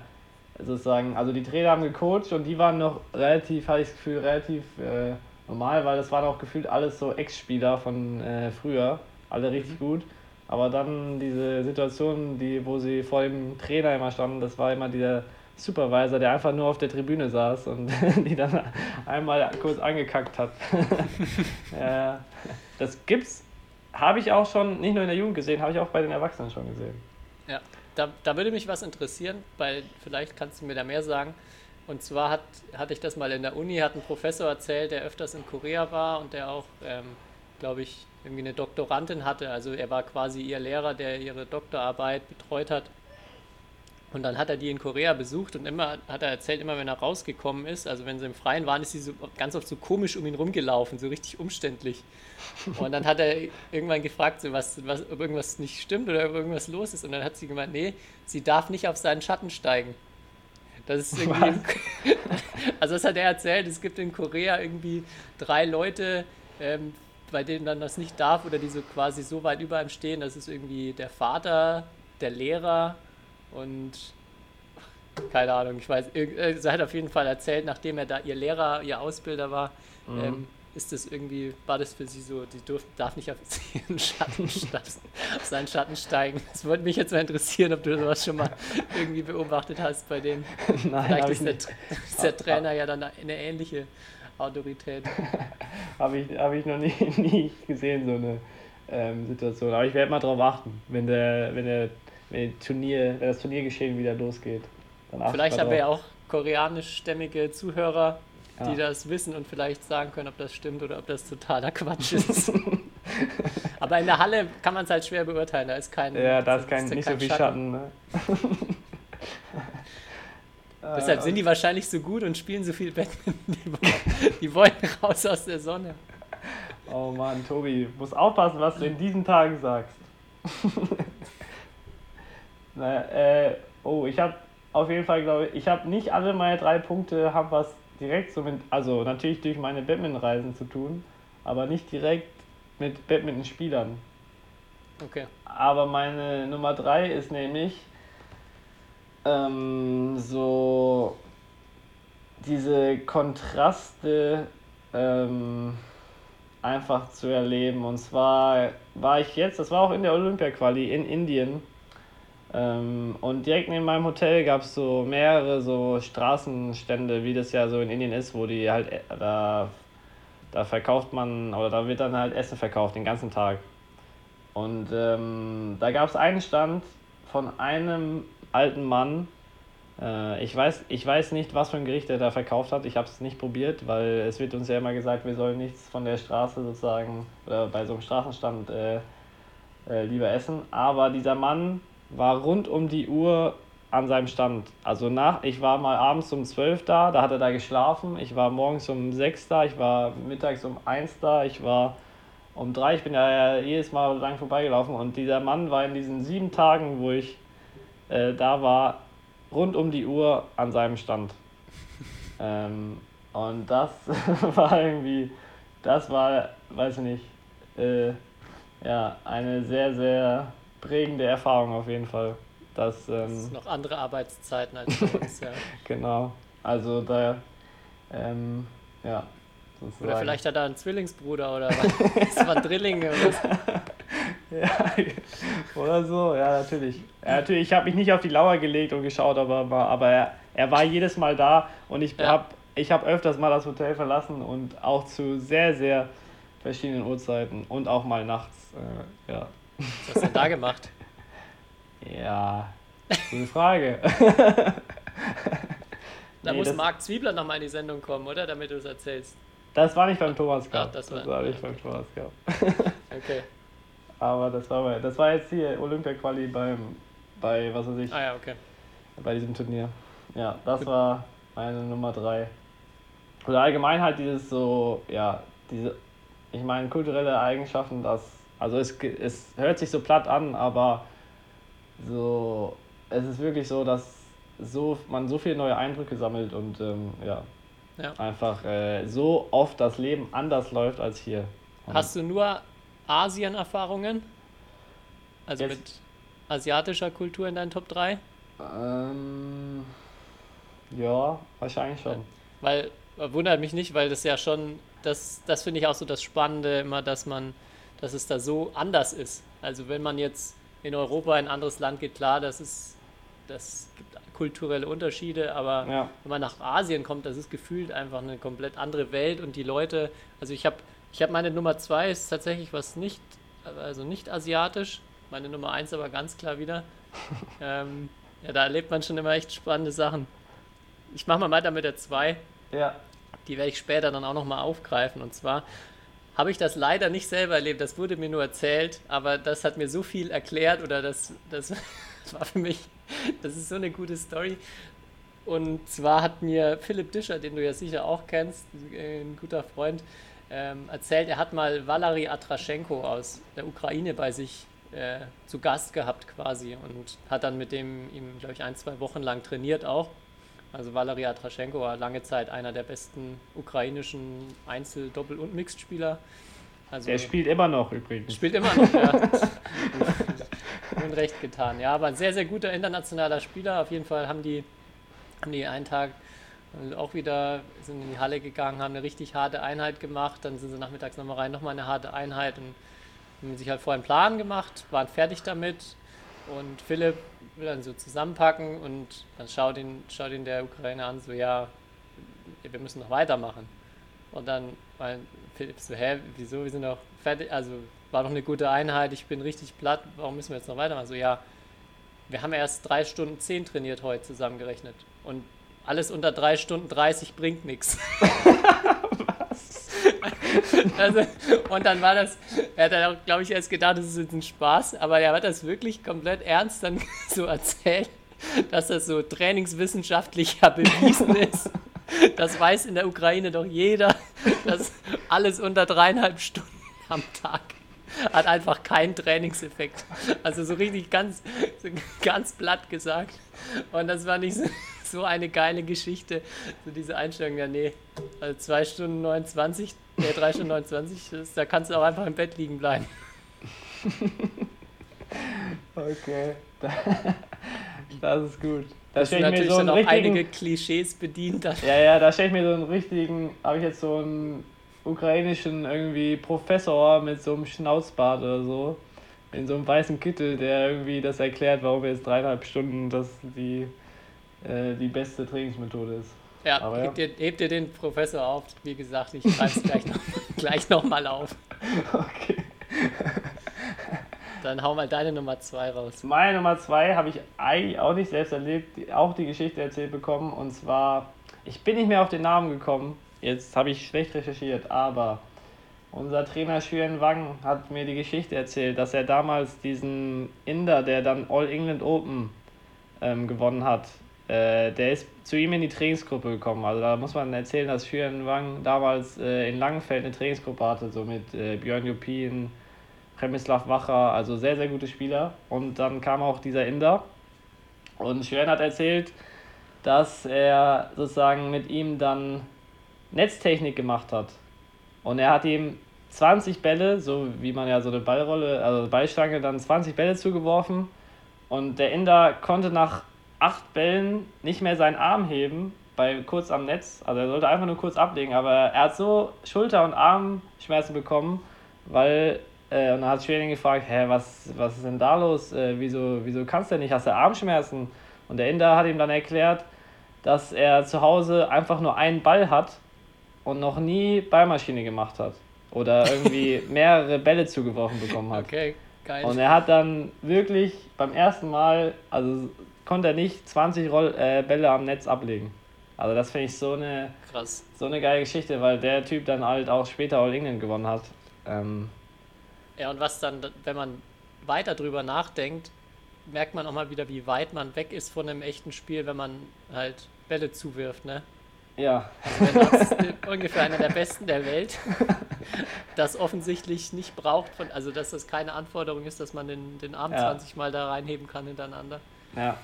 sozusagen, also die Trainer haben gecoacht und die waren noch relativ, hatte ich das Gefühl, relativ äh, normal, weil das waren auch gefühlt alles so Ex-Spieler von äh, früher, alle richtig gut. Aber dann diese Situation, die, wo sie vor dem Trainer immer standen, das war immer dieser Supervisor, der einfach nur auf der Tribüne saß und die dann einmal kurz angekackt hat. ja, das gibt's, habe ich auch schon, nicht nur in der Jugend gesehen, habe ich auch bei den Erwachsenen schon gesehen. Ja, da, da würde mich was interessieren, weil vielleicht kannst du mir da mehr sagen. Und zwar hat, hatte ich das mal in der Uni, hat ein Professor erzählt, der öfters in Korea war und der auch, ähm, glaube ich, irgendwie eine Doktorandin hatte. Also er war quasi ihr Lehrer, der ihre Doktorarbeit betreut hat. Und dann hat er die in Korea besucht und immer hat er erzählt, immer wenn er rausgekommen ist, also wenn sie im Freien waren, ist sie so ganz oft so komisch um ihn rumgelaufen, so richtig umständlich. Und dann hat er irgendwann gefragt, so was, was, ob irgendwas nicht stimmt oder ob irgendwas los ist. Und dann hat sie gemeint, nee, sie darf nicht auf seinen Schatten steigen. Das ist irgendwie. also, das hat er erzählt. Es gibt in Korea irgendwie drei Leute, ähm, bei denen dann das nicht darf oder die so quasi so weit über ihm stehen. Das ist irgendwie der Vater, der Lehrer und keine Ahnung, ich weiß, äh, sie hat auf jeden Fall erzählt, nachdem er da ihr Lehrer, ihr Ausbilder war, mhm. ähm, ist das irgendwie, war das für sie so, die durf, darf nicht auf ihren Schatten, auf seinen Schatten steigen. Das würde mich jetzt mal interessieren, ob du sowas schon mal irgendwie beobachtet hast bei denen. Nein, Vielleicht ist der, ist der, Trainer ja dann eine ähnliche Autorität. habe ich, hab ich noch nie, nie gesehen, so eine ähm, Situation. Aber ich werde mal drauf achten, wenn der, wenn der wenn, Turnier, wenn das Turniergeschehen wieder losgeht. Vielleicht haben wir ja auch koreanischstämmige Zuhörer, die ja. das wissen und vielleicht sagen können, ob das stimmt oder ob das totaler Quatsch ist. Aber in der Halle kann man es halt schwer beurteilen. Da ist kein. Ja, da ist kein, nicht so viel Schatten. Schatten ne? Deshalb sind die wahrscheinlich so gut und spielen so viel Badminton. Die, die wollen raus aus der Sonne. Oh Mann, Tobi, muss aufpassen, was du in diesen Tagen sagst. Naja, äh, oh, ich habe auf jeden Fall, glaube ich, ich habe nicht alle meine drei Punkte, haben was direkt so mit, also natürlich durch meine Badminton-Reisen zu tun, aber nicht direkt mit Badminton-Spielern. Okay. Aber meine Nummer drei ist nämlich ähm, so diese Kontraste ähm, einfach zu erleben. Und zwar war ich jetzt, das war auch in der Olympia-Quali in Indien. Ähm, und direkt neben meinem Hotel gab es so mehrere so Straßenstände, wie das ja so in Indien ist, wo die halt, äh, da, da verkauft man, oder da wird dann halt Essen verkauft den ganzen Tag. Und ähm, da gab es einen Stand von einem alten Mann. Äh, ich, weiß, ich weiß nicht, was für ein Gericht er da verkauft hat. Ich habe es nicht probiert, weil es wird uns ja immer gesagt, wir sollen nichts von der Straße sozusagen oder bei so einem Straßenstand äh, äh, lieber essen. Aber dieser Mann war rund um die Uhr an seinem Stand. Also nach, ich war mal abends um 12 da, da hat er da geschlafen. Ich war morgens um 6 da, ich war mittags um 1 da, ich war um 3, ich bin ja jedes Mal lang vorbeigelaufen und dieser Mann war in diesen sieben Tagen, wo ich äh, da war, rund um die Uhr an seinem Stand. ähm, und das war irgendwie, das war, weiß ich nicht, äh, ja, eine sehr, sehr prägende Erfahrung auf jeden Fall. Dass, ähm, das ist noch andere Arbeitszeiten als bei uns, ja. genau. Also da, ähm, ja. Sozusagen. Oder vielleicht hat er einen Zwillingsbruder oder was? das waren Drillinge oder so. ja, oder so, ja, natürlich. Ja, natürlich, ich habe mich nicht auf die Lauer gelegt und geschaut, aber, aber er, er war jedes Mal da und ich ja. habe ich hab öfters mal das Hotel verlassen und auch zu sehr, sehr verschiedenen Uhrzeiten und auch mal nachts, äh, ja. Was hast du denn da gemacht? Ja, gute Frage. da nee, muss Marc Zwiebler nochmal in die Sendung kommen, oder? Damit du es erzählst. Das war nicht beim Thomas Cup. das, war, das war nicht beim Thomas Cup. okay. Aber das war, das war jetzt hier Olympia-Quali beim, bei, was weiß ich. Ah ja, okay. Bei diesem Turnier. Ja, das war meine Nummer 3. Oder allgemein halt dieses so, ja, diese, ich meine, kulturelle Eigenschaften, dass also es, es hört sich so platt an, aber so, es ist wirklich so, dass so, man so viele neue Eindrücke sammelt und ähm, ja, ja, einfach äh, so oft das Leben anders läuft als hier. Und Hast du nur Asien-Erfahrungen? Also Jetzt, mit asiatischer Kultur in deinen Top 3? Ähm, ja, wahrscheinlich schon. Weil, wundert mich nicht, weil das ja schon, das, das finde ich auch so das Spannende immer, dass man dass es da so anders ist. Also wenn man jetzt in Europa in ein anderes Land geht, klar, das ist, das gibt kulturelle Unterschiede, aber Ja. wenn man nach Asien kommt, das ist gefühlt einfach eine komplett andere Welt und die Leute, also ich habe ich hab meine Nummer zwei ist tatsächlich was nicht, also nicht asiatisch, meine Nummer eins aber ganz klar wieder. ähm, ja, da erlebt man schon immer echt spannende Sachen. Ich mache mal weiter mit der zwei Ja. die werde ich später dann auch nochmal aufgreifen. Und zwar habe ich das leider nicht selber erlebt, das wurde mir nur erzählt, aber das hat mir so viel erklärt oder das, das war für mich, das ist so eine gute Story. Und zwar hat mir Philipp Discher, den du ja sicher auch kennst, ein guter Freund, ähm, erzählt, er hat mal Valery Atraschenko aus der Ukraine bei sich äh, zu Gast gehabt quasi und hat dann mit dem glaube ich, ein, zwei Wochen lang trainiert auch. Also Valery Atraschenko war lange Zeit einer der besten ukrainischen Einzel-, Doppel- und Mixed-Spieler. Also Der spielt immer noch übrigens. spielt immer noch, ja. Unrecht getan. Ja, aber ein sehr, sehr guter internationaler Spieler. Auf jeden Fall haben die, haben die einen Tag auch wieder sind in die Halle gegangen, haben eine richtig harte Einheit gemacht. Dann sind sie nachmittags nochmal rein, nochmal eine harte Einheit und haben sich halt vorher einen Plan gemacht, waren fertig damit. Und Philipp will dann so zusammenpacken und dann schaut ihn, schaut ihn der Ukrainer an, so ja, wir müssen noch weitermachen. Und dann war Philipp so, hä, wieso, wir sind doch fertig, also war doch eine gute Einheit, ich bin richtig platt, warum müssen wir jetzt noch weitermachen? So, ja, wir haben erst drei Stunden zehn trainiert heute zusammengerechnet. Und alles unter drei Stunden 30 bringt nichts. Also, und dann war das, er hat dann auch, glaube ich, erst gedacht, das ist jetzt ein Spaß, aber er hat das wirklich komplett ernst dann so erzählt, dass das so trainingswissenschaftlich ja bewiesen ist. Das weiß in der Ukraine doch jeder, dass alles unter dreieinhalb Stunden am Tag hat einfach keinen Trainingseffekt. Also so richtig ganz, so ganz platt gesagt. Und das war nicht so, so eine geile Geschichte, so diese Einstellung, ja nee, also 2 Stunden 29, äh, 3 Stunden 29, das, da kannst du auch einfach im Bett liegen bleiben. Okay. Das ist gut. Da Das sind stelle ich mir natürlich so dann auch einige. Klischees bedient. Dann. Ja, ja, da stelle ich mir so einen richtigen. Habe ich jetzt so einen ukrainischen irgendwie Professor mit so einem Schnauzbart oder so. In so einem weißen Kittel, der irgendwie das erklärt, warum jetzt dreieinhalb Stunden das die, äh, die beste Trainingsmethode ist. Ja, Aber ja. Hebt, dir, hebt dir den Professor auf. Wie gesagt, ich schreibe es gleich, noch, gleich noch mal auf. Okay. Dann hau mal deine Nummer 2 raus. Meine Nummer zwei habe ich eigentlich auch nicht selbst erlebt, auch die Geschichte erzählt bekommen. Und zwar, ich bin nicht mehr auf den Namen gekommen. Jetzt habe ich schlecht recherchiert, aber unser Trainer Xuan Wang hat mir die Geschichte erzählt, dass er damals diesen Inder, der dann All England Open ähm, gewonnen hat, äh, der ist zu ihm in die Trainingsgruppe gekommen. Also da muss man erzählen, dass Xuan Wang damals äh, in Langenfeld eine Trainingsgruppe hatte, so mit äh, Björn Jupin, Premislav Wacher, also sehr, sehr gute Spieler. Und dann kam auch dieser Inder. Und Schwen hat erzählt, dass er sozusagen mit ihm dann Netztechnik gemacht hat. Und er hat ihm 20 Bälle, so wie man ja so eine Ballrolle, also Ballstange, dann 20 Bälle zugeworfen. Und der Inder konnte nach acht Bällen nicht mehr seinen Arm heben, bei kurz am Netz. Also er sollte einfach nur kurz ablegen, aber er hat so Schulter- und Armschmerzen bekommen, weil äh, und dann hat Schwerin gefragt, hä, was, was ist denn da los? Äh, wieso, wieso kannst du denn nicht? Hast du Armschmerzen? Und der Inder hat ihm dann erklärt, dass er zu Hause einfach nur einen Ball hat und noch nie Ballmaschine gemacht hat. Oder irgendwie mehrere Bälle zugeworfen bekommen hat. Okay, geil. Und er hat dann wirklich beim ersten Mal, also konnte er nicht 20 Roll, äh, Bälle am Netz ablegen. Also das finde ich so eine, Krass. so eine geile Geschichte, weil der Typ dann halt auch später All England gewonnen hat. Ähm, Ja, und was dann, wenn man weiter drüber nachdenkt, merkt man auch mal wieder, wie weit man weg ist von einem echten Spiel, wenn man halt Bälle zuwirft, ne? Ja, Das ist ungefähr einer der besten der Welt, das offensichtlich nicht braucht, von, also dass das keine Anforderung ist, dass man den, den Arm Ja. 20 Mal da reinheben kann hintereinander. ja.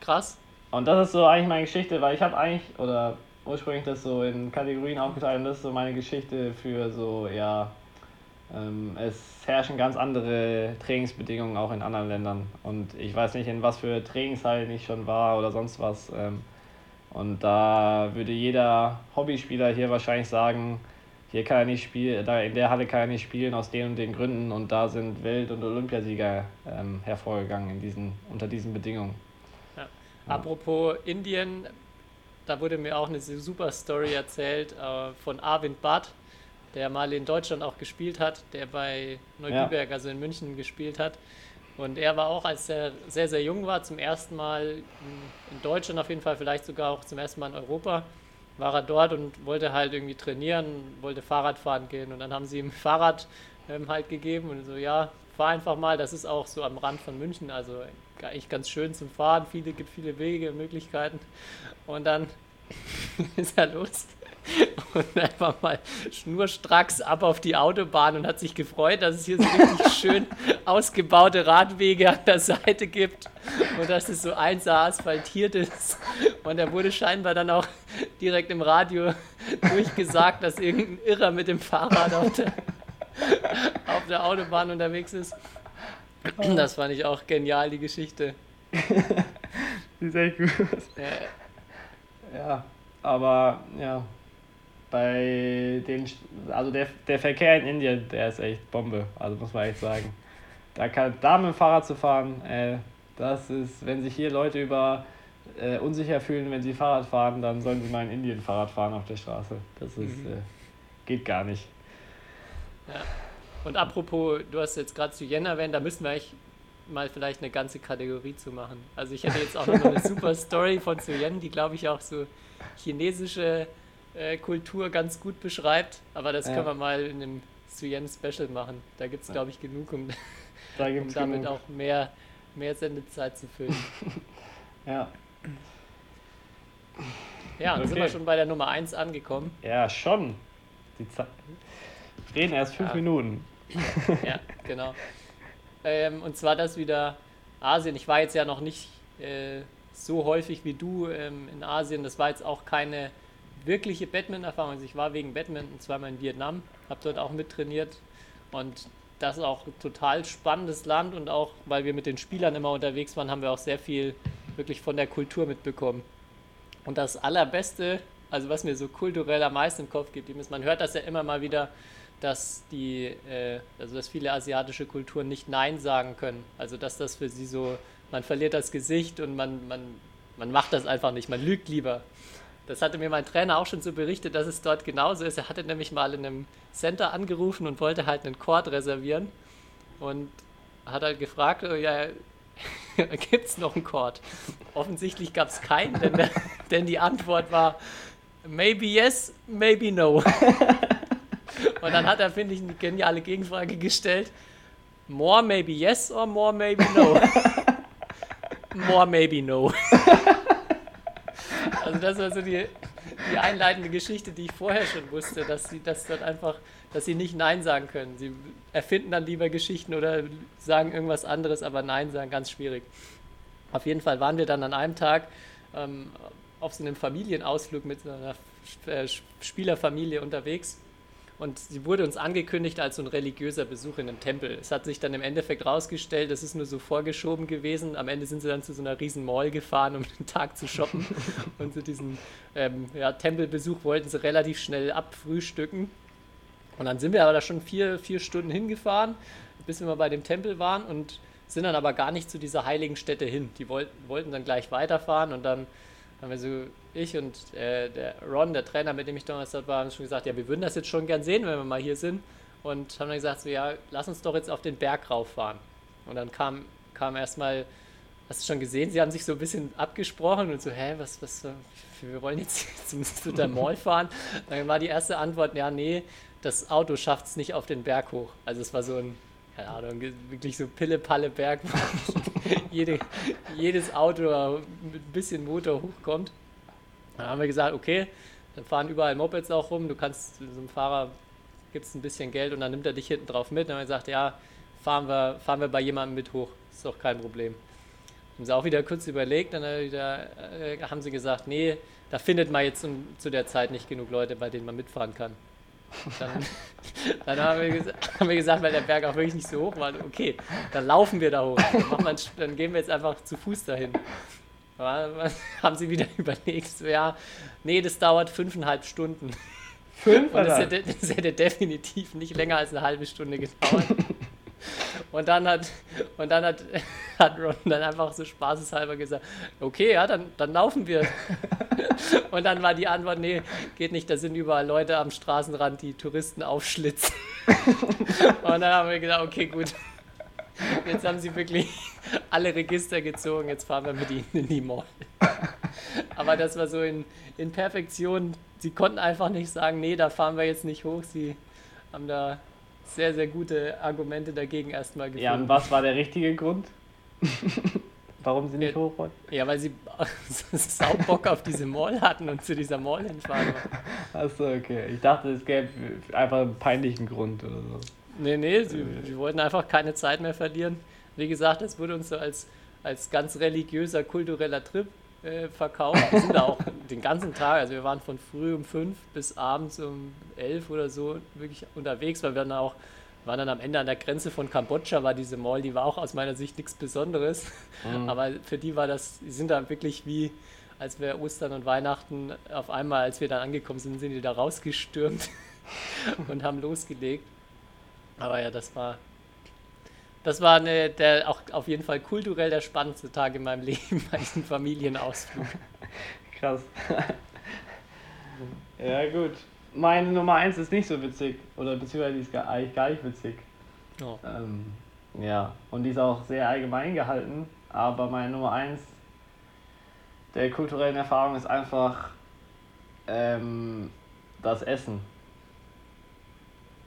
Krass. Und das ist so eigentlich meine Geschichte, weil ich habe eigentlich, oder ursprünglich das so in Kategorien aufgeteilt und das ist so meine Geschichte für so, ja, ähm, es herrschen ganz andere Trainingsbedingungen auch in anderen Ländern. Und ich weiß nicht, in was für Trainingshallen ich schon war oder sonst was. Ähm, und da würde jeder Hobbyspieler hier wahrscheinlich sagen, hier kann er nicht spielen, da in der Halle kann er nicht spielen aus den und den Gründen und da sind Welt- und Olympiasieger ähm, hervorgegangen in diesen, unter diesen Bedingungen. Ja. Apropos Indien, da wurde mir auch eine super Story erzählt äh, von Arvind Bhatt, der mal in Deutschland auch gespielt hat, der bei Neubiberg, ja. also in München gespielt hat. Und er war auch, als er sehr, sehr jung war, zum ersten Mal in Deutschland auf jeden Fall, vielleicht sogar auch zum ersten Mal in Europa, war er dort und wollte halt irgendwie trainieren, wollte Fahrrad fahren gehen. Und dann haben sie ihm Fahrrad ähm, halt gegeben und so, ja, fahr einfach mal, das ist auch so am Rand von München, also eigentlich ganz schön zum Fahren, viele, gibt viele Wege, Möglichkeiten. Und dann ist er los und einfach mal schnurstracks ab auf die Autobahn und hat sich gefreut, dass es hier so richtig schön ausgebaute Radwege an der Seite gibt und dass es so 1 asphaltiert ist. Und er wurde scheinbar dann auch direkt im Radio durchgesagt, dass irgendein Irrer mit dem Fahrrad auf der, auf der Autobahn unterwegs ist. Das fand ich auch genial, die Geschichte. die ist echt gut. Ja, ja aber ja, bei den, also der, der Verkehr in Indien, der ist echt Bombe, also muss man echt sagen. Da, kann, da mit dem Fahrrad zu fahren, äh, das ist, wenn sich hier Leute über äh, unsicher fühlen, wenn sie Fahrrad fahren, dann sollen sie mal in Indien Fahrrad fahren auf der Straße. Das ist, mhm. äh, geht gar nicht. Ja. Und apropos, du hast jetzt gerade zu Yen erwähnt, da müssen wir eigentlich mal vielleicht eine ganze Kategorie zu machen. Also ich hätte jetzt auch noch eine super Story von Yen, die glaube ich auch so chinesische äh, Kultur ganz gut beschreibt. Aber das ja. können wir mal in einem Suyen Special machen. Da gibt es, glaube ich, genug, um, da um damit genug. auch mehr, mehr Sendezeit zu füllen. ja. Ja, dann okay. sind wir schon bei der Nummer 1 angekommen. Ja, schon. Die Zeit. Reden erst fünf ja. Minuten. ja, genau. Ähm, und zwar das wieder Asien. Ich war jetzt ja noch nicht äh, so häufig wie du ähm, in Asien. Das war jetzt auch keine wirkliche Badminton-Erfahrung. Also ich war wegen Badminton zweimal in Vietnam, habe dort auch mittrainiert und das ist auch ein total spannendes Land und auch, weil wir mit den Spielern immer unterwegs waren, haben wir auch sehr viel wirklich von der Kultur mitbekommen. Und das Allerbeste, also was mir so kulturell am meisten im Kopf gibt, ist, man hört das ja immer mal wieder, dass die, äh, also dass viele asiatische Kulturen nicht Nein sagen können. Also dass das für sie so, man verliert das Gesicht und man, man, man macht das einfach nicht, man lügt lieber. Das hatte mir mein Trainer auch schon so berichtet, dass es dort genauso ist. Er hatte nämlich mal in einem Center angerufen und wollte halt einen Chord reservieren und hat halt gefragt, oh ja, gibt es noch einen Chord? Offensichtlich gab es keinen, denn, der, denn die Antwort war maybe yes, maybe no. Und dann hat er, finde ich, eine geniale Gegenfrage gestellt. More maybe yes or more maybe no? more maybe no. Das war so die, die einleitende Geschichte, die ich vorher schon wusste, dass sie das dort einfach, dass sie nicht Nein sagen können. Sie erfinden dann lieber Geschichten oder sagen irgendwas anderes, aber Nein sagen ganz schwierig. Auf jeden Fall waren wir dann an einem Tag ähm, auf so einem Familienausflug mit einer äh, Spielerfamilie unterwegs und sie wurde uns angekündigt als so ein religiöser Besuch in einem Tempel. Es hat sich dann im Endeffekt rausgestellt, das ist nur so vorgeschoben gewesen. Am Ende sind sie dann zu so einer riesen Mall gefahren, um den Tag zu shoppen. und zu diesem ähm, ja, Tempelbesuch wollten sie relativ schnell abfrühstücken. Und dann sind wir aber da schon vier, vier Stunden hingefahren, bis wir mal bei dem Tempel waren und sind dann aber gar nicht zu dieser heiligen Stätte hin. Die wollten dann gleich weiterfahren und dann haben wir so, ich und äh, der Ron, der Trainer, mit dem ich damals dort war, haben schon gesagt, ja, wir würden das jetzt schon gern sehen, wenn wir mal hier sind. Und haben dann gesagt, so, ja, lass uns doch jetzt auf den Berg rauffahren. Und dann kam, kam erstmal, hast du schon gesehen, sie haben sich so ein bisschen abgesprochen und so, hä, was, was, wir wollen jetzt zum, zu der Mall fahren. Dann war die erste Antwort, ja, nee, das Auto schafft es nicht auf den Berg hoch. Also es war so ein, keine Ahnung, wirklich so Pille-Palle-Berg, jede, jedes Auto mit ein bisschen Motor hochkommt. Dann haben wir gesagt, okay, dann fahren überall Mopeds auch rum, du kannst so einem Fahrer gibt es ein bisschen Geld und dann nimmt er dich hinten drauf mit. Dann haben wir gesagt, ja, fahren wir, fahren wir bei jemandem mit hoch, ist doch kein Problem. Haben sie auch wieder kurz überlegt, dann äh, haben sie gesagt, nee, da findet man jetzt zu der Zeit nicht genug Leute, bei denen man mitfahren kann. Dann, dann haben, wir haben, wir gesagt, weil der Berg auch wirklich nicht so hoch war, okay, dann laufen wir da hoch. Dann, wir, dann gehen wir jetzt einfach zu Fuß dahin. Aber, haben sie wieder überlegt, so, ja, nee, das dauert fünfeinhalb Stunden. Fünf? Und das hätte, das hätte definitiv nicht länger als eine halbe Stunde gedauert. Und dann hat, und dann hat, hat Ron dann einfach so spaßeshalber gesagt, okay, ja, dann, dann laufen wir. Und dann war die Antwort, nee, geht nicht, da sind überall Leute am Straßenrand, die Touristen aufschlitzen. Und dann haben wir gedacht, okay, gut. Jetzt haben sie wirklich alle Register gezogen, jetzt fahren wir mit ihnen in die Mall. Aber das war so in, in Perfektion. Sie konnten einfach nicht sagen, nee, da fahren wir jetzt nicht hoch. Sie haben da sehr, sehr gute Argumente dagegen erstmal gefunden. Ja, und was war der richtige Grund? Warum sie nicht Ja. hoch wollten? Ja, weil sie sau Bock auf diese Mall hatten und zu dieser Mall hinfahren wollten. Achso, okay. Ich dachte, es gäbe einfach einen peinlichen Grund oder so. Nee, nee, sie, sie wollten einfach keine Zeit mehr verlieren. Wie gesagt, es wurde uns so als, als ganz religiöser, kultureller Trip äh, verkauft. Wir sind da auch den ganzen Tag, also wir waren von früh um fünf bis abends um elf oder so wirklich unterwegs, weil wir dann auch waren dann am Ende an der Grenze von Kambodscha, war diese Mall, die war auch aus meiner Sicht nichts Besonderes. Aber für die war das, die sind da wirklich wie, als wir Ostern und Weihnachten auf einmal, als wir dann angekommen sind, sind die da rausgestürmt und haben losgelegt. Aber ja, das war, das war eine, der auch auf jeden Fall kulturell der spannendste Tag in meinem Leben bei diesem Familienausflug. Krass. ja, gut. Meine Nummer 1 ist nicht so witzig. Oder beziehungsweise die ist gar, eigentlich gar nicht witzig. Oh. Ähm, ja, und die ist auch sehr allgemein gehalten. Aber meine Nummer 1 der kulturellen Erfahrung ist einfach ähm, das Essen.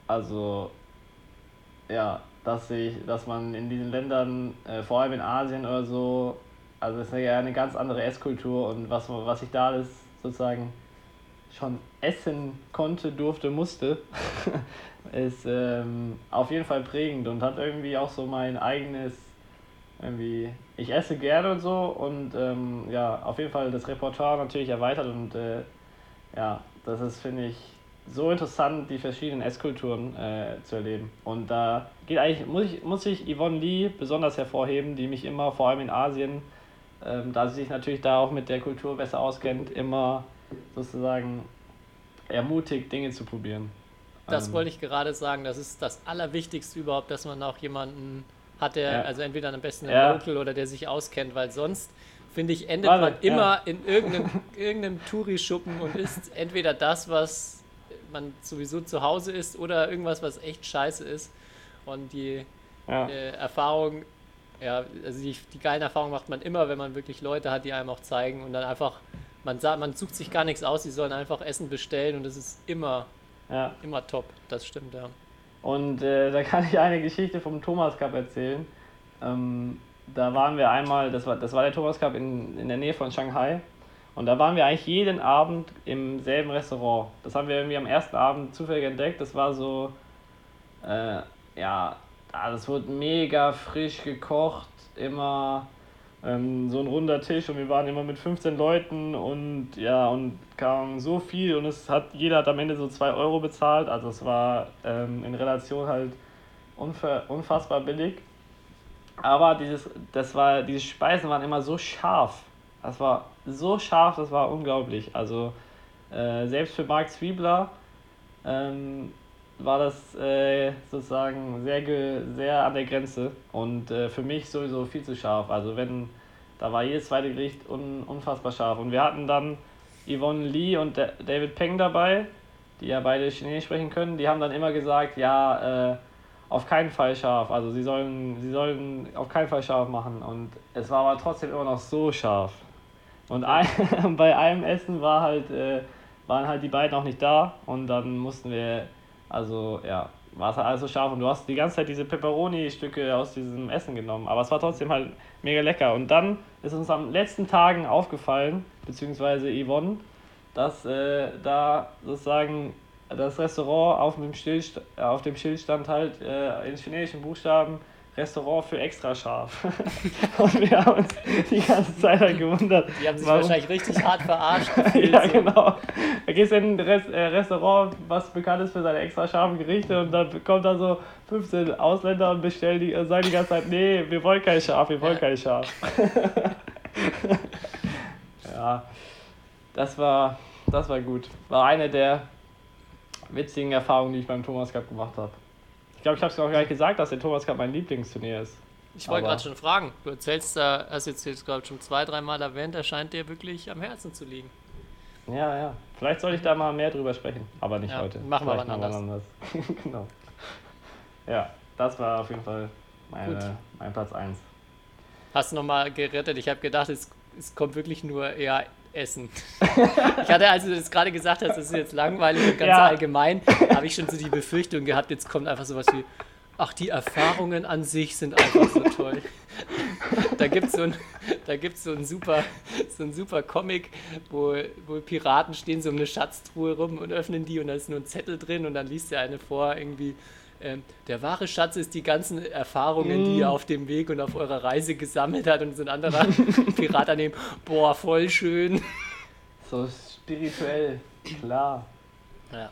Also, ja, dass, ich, dass man in diesen Ländern, äh, vor allem in Asien oder so, also es ist ja eine ganz andere Esskultur und was, was ich da alles sozusagen schon essen konnte, durfte, musste, ist ähm, auf jeden Fall prägend und hat irgendwie auch so mein eigenes, irgendwie, ich esse gerne und so und ähm, ja, auf jeden Fall das Repertoire natürlich erweitert und äh, ja, das ist, finde ich, so interessant, die verschiedenen Esskulturen äh, zu erleben. Und da geht eigentlich, muss ich, muss ich Yvonne Lee besonders hervorheben, die mich immer, vor allem in Asien, ähm, da sie sich natürlich da auch mit der Kultur besser auskennt, immer sozusagen ermutigt, Dinge zu probieren. Das Ähm, wollte ich gerade sagen, das ist das Allerwichtigste überhaupt, dass man auch jemanden hat, der, Ja. also entweder am besten ein Ja. Local oder der sich auskennt, weil sonst, finde ich, endet Warte, man ja. immer in irgendeinem, irgendeinem Touri-Schuppen und isst entweder das, was man sowieso zu Hause isst oder irgendwas, was echt scheiße ist. Und die Ja. äh, Erfahrung, ja, also die, die geilen Erfahrungen macht man immer, wenn man wirklich Leute hat, die einem auch zeigen und dann einfach, man sagt, man sucht sich gar nichts aus, die sollen einfach Essen bestellen und das ist immer, ja. immer top. Das stimmt, ja. Und äh, da kann ich eine Geschichte vom Thomas Cup erzählen. Ähm, da waren wir einmal, das war, das war der Thomas Cup in, in der Nähe von Shanghai. Und da waren wir eigentlich jeden Abend im selben Restaurant. Das haben wir irgendwie am ersten Abend zufällig entdeckt. Das war so, äh, ja, ah, das wurde mega frisch gekocht, immer ähm, so ein runder Tisch und wir waren immer mit 15 Leuten und ja, und kam so viel und es hat, jeder hat am Ende so 2 Euro bezahlt. Also es war ähm, in Relation halt unfassbar billig. Aber dieses, das war, diese Speisen waren immer so scharf. Das war so scharf, das war unglaublich. Also äh, selbst für Mark Zwiebler ähm, war das äh, sozusagen sehr, sehr an der Grenze und äh, für mich sowieso viel zu scharf. Also wenn, da war jedes zweite Gericht un, unfassbar scharf. Und wir hatten dann Yvonne Lee und Da- David Peng dabei, die ja beide Chinesisch sprechen können. Die haben dann immer gesagt, ja, äh, auf keinen Fall scharf. Also sie sollen, sie sollen auf keinen Fall scharf machen. Und es war aber trotzdem immer noch so scharf. Und ein, bei einem Essen war halt, äh, waren halt die beiden auch nicht da und dann mussten wir, also ja, war es halt alles so scharf und du hast die ganze Zeit diese Pepperoni-Stücke aus diesem Essen genommen, aber es war trotzdem halt mega lecker. Und dann ist uns am letzten Tagen aufgefallen, beziehungsweise Yvonne, dass äh, da sozusagen das Restaurant auf dem, äh, auf dem Schild stand halt äh, in chinesischen Buchstaben Restaurant für extra scharf. und wir haben uns die ganze Zeit halt gewundert. Die haben sich warum- wahrscheinlich richtig hart verarscht. ja, so. genau. Da gehst du in ein Rest, äh, Restaurant, was bekannt ist für seine extra scharfen Gerichte und dann kommt da so 15 Ausländer und bestellen die, äh, sagen die ganze Zeit, nee, wir wollen kein Schaf, wir wollen Ja. kein Schaf. ja, das war, das war gut. War eine der witzigen Erfahrungen, die ich beim Thomas Cup gemacht habe. Ich glaube, ich habe es auch gleich gesagt, dass der Thomas Cup mein Lieblingsturnier ist. Ich wollte gerade schon fragen, du erzählst da, hast jetzt, jetzt gerade schon zwei, dreimal erwähnt, er scheint dir wirklich am Herzen zu liegen. Ja, ja. Vielleicht soll ich da mal mehr drüber sprechen, aber nicht Ja, heute. machen wir wann mal anders. anders. genau. Ja, das war auf jeden Fall Gut. meine, mein Platz 1. Hast du nochmal gerettet? Ich habe gedacht, es, es kommt wirklich nur eher Essen. ich hatte, als du das gerade gesagt hast, das ist jetzt langweilig und ganz Ja. allgemein, habe ich schon so die Befürchtung gehabt, jetzt kommt einfach sowas wie, ach, die Erfahrungen an sich sind einfach so toll. Da gibt so da gibt's so ein super, so ein super Comic, wo, wo Piraten stehen so um eine Schatztruhe rum und öffnen die und da ist nur ein Zettel drin und dann liest der eine vor irgendwie. Ähm, der wahre Schatz ist die ganzen Erfahrungen, die ihr auf dem Weg und auf eurer Reise gesammelt hat und so ein anderer Pirat daneben. Boah, voll schön. So spirituell, klar. Ja.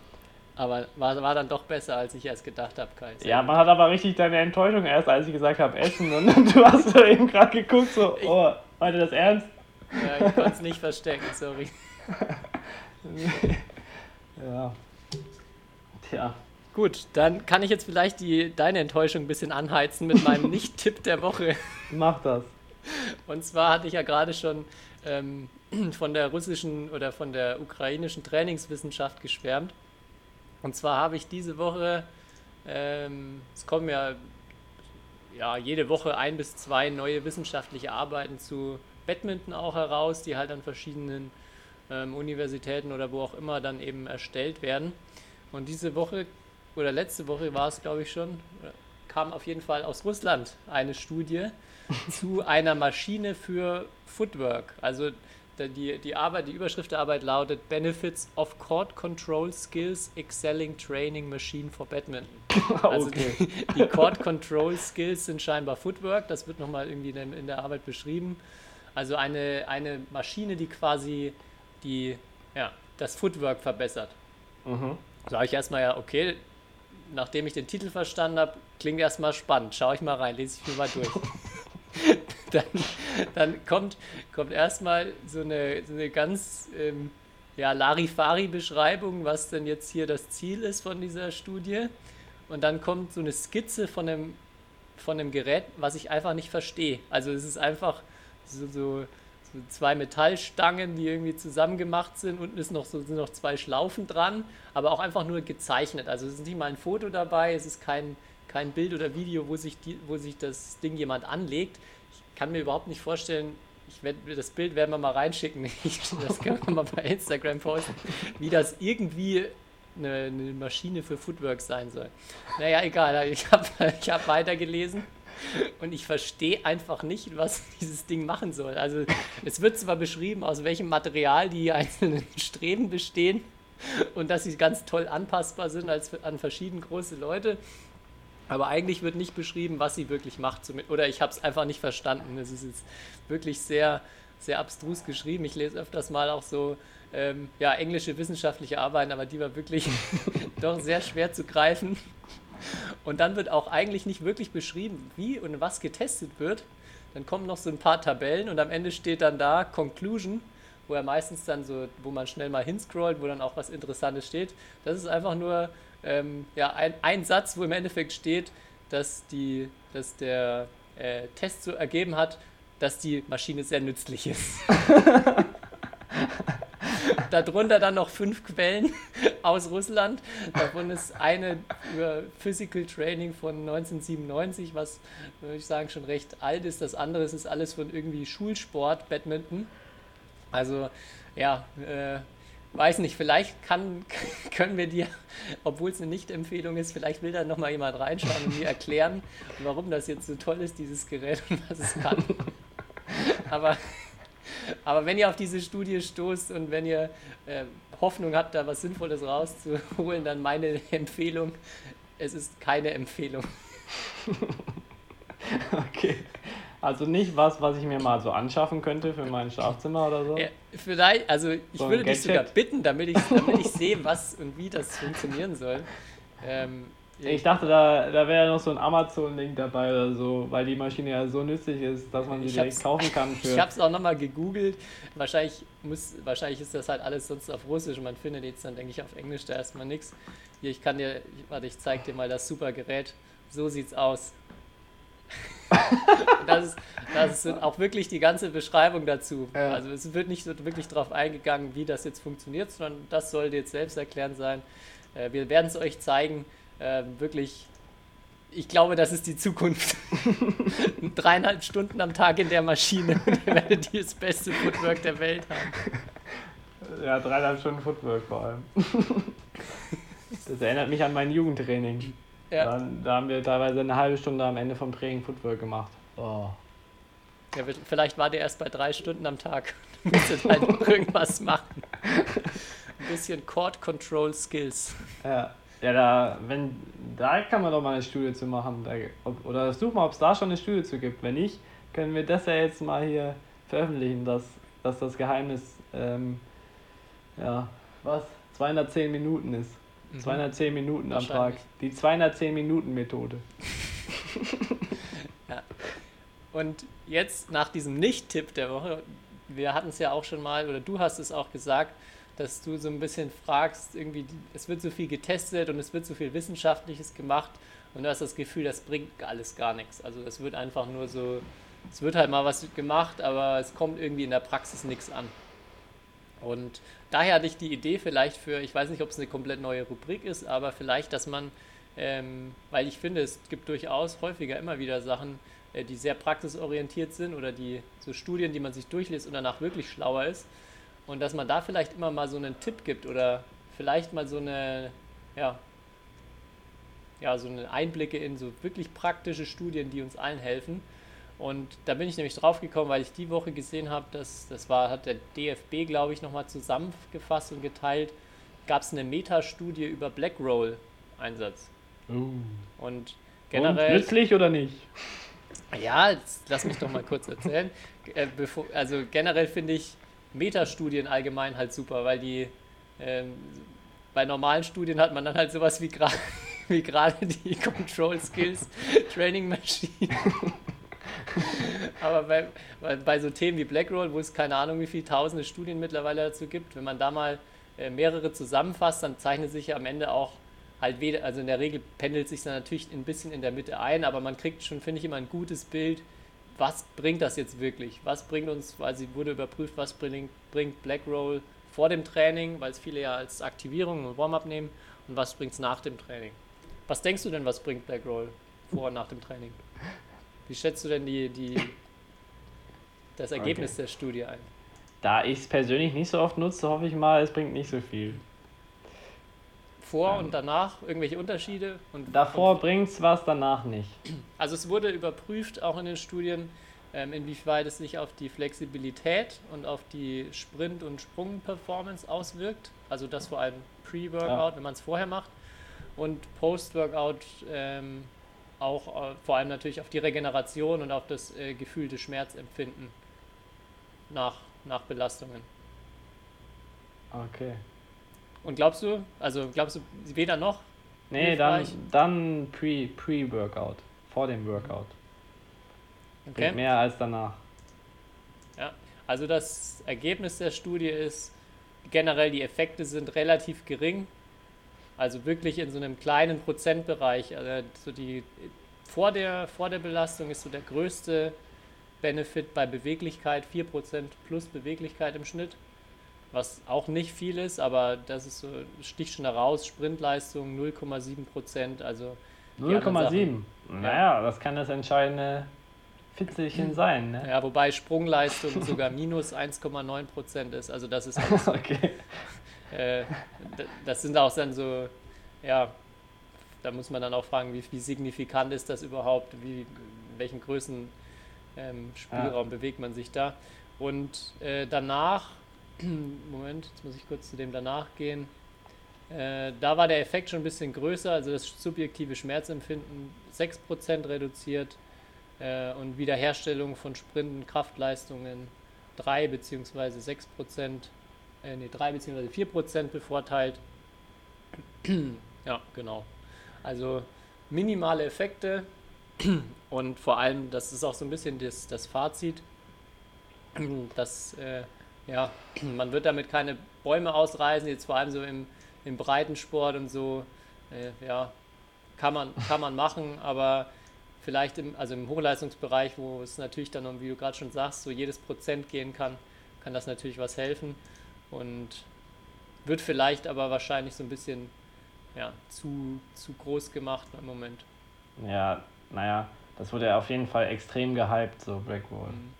Aber war, war dann doch besser, als ich erst gedacht habe, Kai. Ja, man hat aber richtig deine Enttäuschung erst, als ich gesagt habe, Essen. Und du hast da eben gerade geguckt, so, oh, meinte das ernst? Ja, ich konnte es nicht verstecken, sorry. Ja. Tja. Gut, dann kann ich jetzt vielleicht die, deine Enttäuschung ein bisschen anheizen mit meinem Nicht-Tipp der Woche. Mach das. Und zwar hatte ich ja gerade schon ähm, von der russischen oder von der ukrainischen Trainingswissenschaft geschwärmt. Und zwar habe ich diese Woche, ähm, es kommen ja, ja jede Woche ein bis zwei neue wissenschaftliche Arbeiten zu Badminton auch heraus, die halt an verschiedenen ähm, Universitäten oder wo auch immer dann eben erstellt werden. Und diese Woche oder letzte Woche war es, glaube ich schon, kam auf jeden Fall aus Russland eine Studie zu einer Maschine für Footwork. Also die, die Arbeit, die Überschrift der Arbeit lautet Benefits of Court Control Skills Excelling Training Machine for Badminton. Also okay. die, die Court Control Skills sind scheinbar Footwork, das wird nochmal irgendwie in, der- in der Arbeit beschrieben. Also eine, eine Maschine, die quasi die, ja, das Footwork verbessert. Mhm. Sage ich erstmal ja, okay, nachdem ich den Titel verstanden habe, klingt erstmal spannend. Schau ich mal rein, lese ich mir mal durch. dann dann kommt, kommt erstmal so eine, so eine ganz ähm, ja, Larifari-Beschreibung, was denn jetzt hier das Ziel ist von dieser Studie. Und dann kommt so eine Skizze von einem, von einem Gerät, was ich einfach nicht verstehe. Also es ist einfach so, so zwei Metallstangen, die irgendwie zusammengemacht sind. Unten ist noch so, sind noch zwei Schlaufen dran, aber auch einfach nur gezeichnet. Also es ist nicht mal ein Foto dabei, es ist kein, kein Bild oder Video, wo sich, die, wo sich das Ding jemand anlegt. Ich kann mir überhaupt nicht vorstellen, ich werd, das Bild werden wir mal reinschicken, ich, das können wir mal bei Instagram posten, wie das irgendwie eine, eine Maschine für Footwork sein soll. Naja, egal, ich habe ich hab weitergelesen und ich verstehe einfach nicht, was dieses Ding machen soll. Also es wird zwar beschrieben, aus welchem Material die einzelnen Streben bestehen und dass sie ganz toll anpassbar sind als an verschieden große Leute, aber eigentlich wird nicht beschrieben, was sie wirklich macht. Oder ich habe es einfach nicht verstanden. Es ist jetzt wirklich sehr, sehr abstrus geschrieben. Ich lese öfters mal auch so ähm, ja, englische wissenschaftliche Arbeiten, aber die war wirklich doch sehr schwer zu greifen. Und dann wird auch eigentlich nicht wirklich beschrieben, wie und was getestet wird. Dann kommen noch so ein paar Tabellen und am Ende steht dann da Conclusion, wo er meistens dann so, wo man schnell mal hinscrollt, wo dann auch was Interessantes steht. Das ist einfach nur ähm, ja, ein, ein Satz, wo im Endeffekt steht, dass, die, dass der äh, Test so ergeben hat, dass die Maschine sehr nützlich ist. Darunter dann noch fünf Quellen aus Russland. Davon ist eine über Physical Training von 1997, was, würde ich sagen, schon recht alt ist. Das andere ist alles von irgendwie Schulsport, Badminton. Also, ja, äh, weiß nicht, vielleicht kann, können wir dir, obwohl es eine Nicht-Empfehlung ist, vielleicht will da nochmal jemand reinschauen und mir erklären, warum das jetzt so toll ist, dieses Gerät und was es kann. Aber, aber wenn ihr auf diese Studie stoßt und wenn ihr äh, Hoffnung habt, da was Sinnvolles rauszuholen, dann meine Empfehlung, es ist keine Empfehlung. Okay. Also nicht was, was ich mir mal so anschaffen könnte für mein Schlafzimmer oder so. Ja, vielleicht, also ich So würde dich sogar bitten, damit ich, damit ich sehe, was und wie das funktionieren soll. Ähm, Ich dachte, da, da wäre noch so ein Amazon-Link dabei oder so, weil die Maschine ja so nützlich ist, dass man sie Ich direkt kaufen kann Ich für. habe es auch nochmal gegoogelt. Wahrscheinlich, muss, wahrscheinlich ist das halt alles sonst auf Russisch und man findet jetzt dann, denke ich, auf Englisch da erstmal nichts. Hier, ich kann dir, warte, ich zeig dir mal das super Gerät. So sieht's aus. das, ist, das ist auch wirklich die ganze Beschreibung dazu. Ja. Also es wird nicht wirklich darauf eingegangen, wie das jetzt funktioniert, sondern das sollte jetzt selbst erklären sein. Äh, wir werden es euch zeigen. Äh, wirklich, ich glaube, das ist die Zukunft. Dreieinhalb Stunden am Tag in der Maschine und ihr werdet das beste Footwork der Welt haben. Ja, dreieinhalb Stunden Footwork vor allem. Das erinnert mich an mein Jugendtraining. Ja. Da, da haben wir teilweise eine halbe Stunde am Ende vom Training Footwork gemacht. Oh. Ja, vielleicht war der erst bei drei Stunden am Tag. Du müsstet halt irgendwas machen. Ein bisschen Chord Control Skills. Ja, ja da, wenn, da kann man doch mal eine Studie zu machen. Da, ob, oder such mal, ob es da schon eine Studie zu gibt. Wenn nicht, können wir das ja jetzt mal hier veröffentlichen, dass, dass das Geheimnis, ähm, ja, was? 210 Minuten ist. 210 Minuten am Tag. Mhm. Die 210 Minuten Methode. Und jetzt nach diesem Nicht-Tipp der Woche, wir hatten es ja auch schon mal, oder du hast es auch gesagt, dass du so ein bisschen fragst, irgendwie, es wird so viel getestet und es wird so viel Wissenschaftliches gemacht und du hast das Gefühl, das bringt alles gar nichts. Also es wird einfach nur so, es wird halt mal was gemacht, aber es kommt irgendwie in der Praxis nichts an. Und daher hatte ich die Idee vielleicht für, ich weiß nicht, ob es eine komplett neue Rubrik ist, aber vielleicht, dass man, ähm, weil ich finde, es gibt durchaus häufiger immer wieder Sachen, äh, die sehr praxisorientiert sind oder die so Studien, die man sich durchliest und danach wirklich schlauer ist. Und dass man da vielleicht immer mal so einen Tipp gibt oder vielleicht mal so eine, ja, ja, so eine Einblicke in so wirklich praktische Studien, die uns allen helfen. Und da bin ich nämlich drauf gekommen, weil ich die Woche gesehen habe, dass das war, hat der DFB, glaube ich, nochmal zusammengefasst und geteilt, gab es eine Metastudie über Blackroll-Einsatz. Und Und generell. nützlich oder nicht? Ja, jetzt lass mich doch mal kurz erzählen. Äh, bevor, also generell finde ich Metastudien allgemein halt super, weil die ähm, bei normalen Studien hat man dann halt sowas wie gerade wie gerade die Control Skills Training Machine. Aber bei, bei, bei so Themen wie Blackroll, wo es keine Ahnung wie viele tausende Studien mittlerweile dazu gibt, wenn man da mal äh, mehrere zusammenfasst, dann zeichnet sich ja am Ende auch halt weder, also in der Regel pendelt sich dann natürlich ein bisschen in der Mitte ein, aber man kriegt schon, finde ich, immer ein gutes Bild, was bringt das jetzt wirklich? Was bringt uns, weil sie wurde überprüft, was bringt, bringt Blackroll vor dem Training, weil es viele ja als Aktivierung und Warm-up nehmen und was bringt es nach dem Training? Was denkst du denn, was bringt Blackroll vor und nach dem Training? Wie schätzt du denn die, die, das Ergebnis Okay. der Studie ein? Da ich es persönlich nicht so oft nutze, hoffe ich mal, es bringt nicht so viel. Vor und danach irgendwelche Unterschiede? Und Davor bringt es was, danach nicht. Also es wurde überprüft, auch in den Studien, ähm, inwieweit es sich auf die Flexibilität und auf die Sprint- und Sprung-Performance auswirkt. Also das vor allem Pre-Workout, Ja. wenn man es vorher macht. Und Post-Workout ähm, auch äh, vor allem natürlich auf die Regeneration und auf das äh, gefühlte Schmerzempfinden nach, nach Belastungen. Okay. Und glaubst du, also glaubst du weder noch? Nee, dann, dann Pre- Pre-Workout. vor dem Workout. Okay. Bringt mehr als danach. Ja, also das Ergebnis der Studie ist, generell die Effekte sind relativ gering. Also wirklich in so einem kleinen Prozentbereich. Also so die, vor, der, vor der Belastung ist so der größte Benefit bei Beweglichkeit, 4% plus Beweglichkeit im Schnitt. Was auch nicht viel ist, aber das ist so, sticht schon heraus, Sprintleistung 0,7%, also die anderen 0,7. Naja, das kann das entscheidende Fitzelchen sein, ne? ja, wobei Sprungleistung sogar minus 1,9% ist, also das ist halt so Okay. Äh, das sind auch dann so, ja, da muss man dann auch fragen, wie, wie signifikant ist das überhaupt, wie, in welchen Größen ähm, Spielraum bewegt man sich da. Und äh, danach, Moment, jetzt muss ich kurz zu dem danach gehen. Äh, da war der Effekt schon ein bisschen größer, also das subjektive Schmerzempfinden 6% reduziert äh, und Wiederherstellung von Sprinten, Kraftleistungen 3 bzw. 6% äh, nee, 3 bzw. 4 Prozent bevorteilt. ja, genau. Also minimale Effekte und vor allem, das ist auch so ein bisschen das, das Fazit, dass äh, ja, man wird damit keine Bäume ausreißen, jetzt vor allem so im, im Breitensport und so. äh, ja, kann man, kann man machen, aber vielleicht im, also im Hochleistungsbereich, wo es natürlich dann um, wie du gerade schon sagst, so jedes Prozent gehen kann, kann das natürlich was helfen und wird vielleicht aber wahrscheinlich so ein bisschen ja, zu, zu groß gemacht im Moment. Ja, naja, das wurde ja auf jeden Fall extrem gehypt, so Blackwall. Mhm.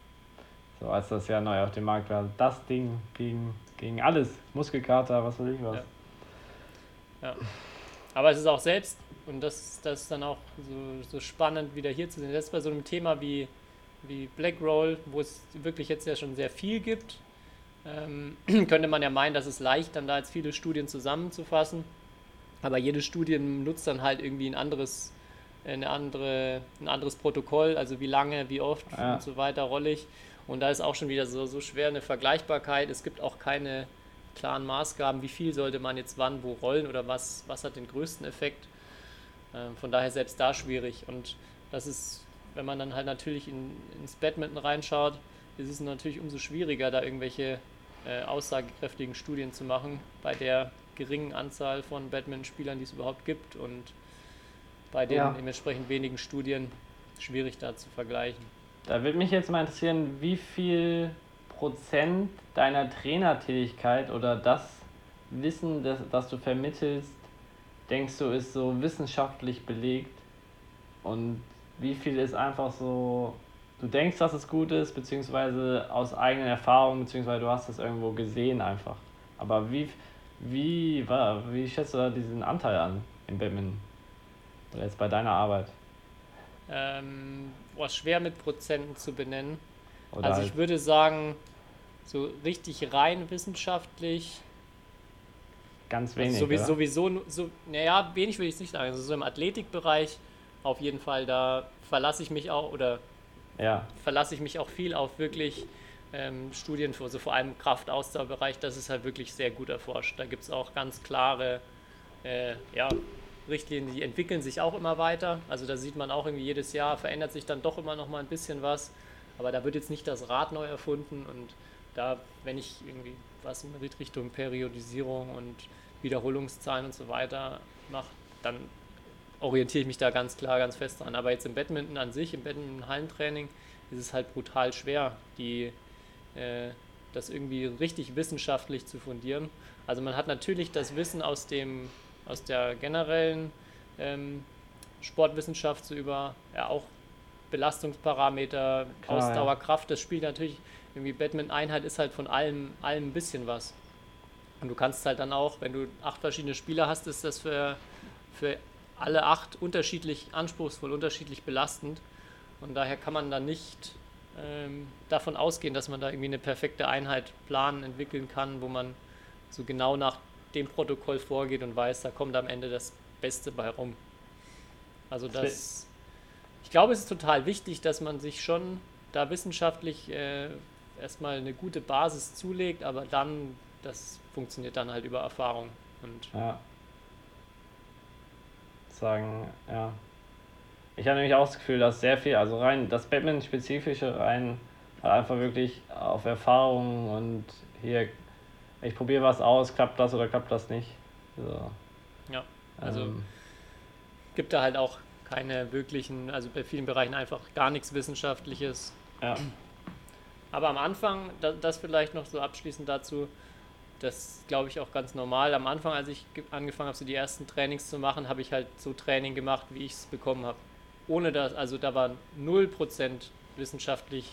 So als das ja neu auf dem Markt war. Das Ding gegen, gegen alles. Muskelkater, was weiß ich was. Ja. ja. Aber es ist auch selbst, und das, das ist dann auch so, so spannend wieder hier zu sehen, selbst bei so einem Thema wie, wie Blackroll, wo es wirklich jetzt ja schon sehr viel gibt, ähm, könnte man ja meinen, dass es leicht dann da jetzt viele Studien zusammenzufassen. Aber jede Studie nutzt dann halt irgendwie ein anderes, eine andere, ein anderes Protokoll, also wie lange, wie oft ja. und so weiter rollig. Und da ist auch schon wieder so, so schwer eine Vergleichbarkeit. Es gibt auch keine klaren Maßgaben, wie viel sollte man jetzt wann wo rollen oder was, was hat den größten Effekt. Ähm, von daher selbst da schwierig. Und das ist, wenn man dann halt natürlich in, ins Badminton reinschaut, ist es natürlich umso schwieriger, da irgendwelche äh, aussagekräftigen Studien zu machen bei der geringen Anzahl von Badminton-Spielern, die es überhaupt gibt und bei den ja. dementsprechend wenigen Studien schwierig da zu vergleichen. Da würde mich jetzt mal interessieren, wie viel Prozent deiner Trainertätigkeit oder das Wissen, das, das du vermittelst, denkst du, ist so wissenschaftlich belegt? Und wie viel ist einfach so, du denkst, dass es gut ist, beziehungsweise aus eigenen Erfahrungen, beziehungsweise du hast es irgendwo gesehen einfach. Aber wie, wie, wie schätzt du da diesen Anteil an im Badminton? Oder jetzt bei deiner Arbeit? Ähm, boah, schwer mit Prozenten zu benennen. Oder also ich halt würde sagen, so richtig rein wissenschaftlich. Ganz wenig. Also sowieso, sowieso, so, naja, wenig würde ich nicht sagen. Also so im Athletikbereich auf jeden Fall, da verlasse ich mich auch oder ja. verlasse ich mich auch viel auf wirklich ähm, Studien für, also vor allem Kraftausdauerbereich, das ist halt wirklich sehr gut erforscht. Da gibt es auch ganz klare äh, ja, Richtlinien, die entwickeln sich auch immer weiter. Also da sieht man auch irgendwie jedes Jahr verändert sich dann doch immer noch mal ein bisschen was. Aber da wird jetzt nicht das Rad neu erfunden und da, wenn ich irgendwie was in Richtung Periodisierung und Wiederholungszahlen und so weiter mache, dann orientiere ich mich da ganz klar, ganz fest dran. Aber jetzt im Badminton an sich, im Badminton-Hallentraining, ist es halt brutal schwer, die, äh, das irgendwie richtig wissenschaftlich zu fundieren. Also man hat natürlich das Wissen aus dem aus der generellen ähm, Sportwissenschaft so über ja auch Belastungsparameter, Klar, Ausdauer, ja. Kraft, das spielt natürlich irgendwie Badminton-Einheit ist halt von allem, allem ein bisschen was. Und du kannst halt dann auch, wenn du acht verschiedene Spieler hast, ist das für, für alle acht unterschiedlich anspruchsvoll, unterschiedlich belastend. Und daher kann man dann nicht ähm, davon ausgehen, dass man da irgendwie eine perfekte Einheit planen, entwickeln kann, wo man so genau nach dem Protokoll vorgeht und weiß, da kommt am Ende das Beste bei rum. Also das, ich glaube, es ist total wichtig, dass man sich schon da wissenschaftlich äh, erstmal eine gute Basis zulegt, aber dann, das funktioniert dann halt über Erfahrung. Und ja. Sagen, ja. Ich habe nämlich auch das Gefühl, dass sehr viel, also rein das Batman-spezifische rein einfach wirklich auf Erfahrung und hier ich probiere was aus, klappt das oder klappt das nicht. So. Ja, also ähm. gibt da halt auch keine wirklichen, also bei vielen Bereichen einfach gar nichts Wissenschaftliches. Ja. Aber am Anfang, das vielleicht noch so abschließend dazu, das glaube ich auch ganz normal. Am Anfang, als ich angefangen habe, so die ersten Trainings zu machen, habe ich halt so Training gemacht, wie ich es bekommen habe. Ohne das, also da war 0% wissenschaftlich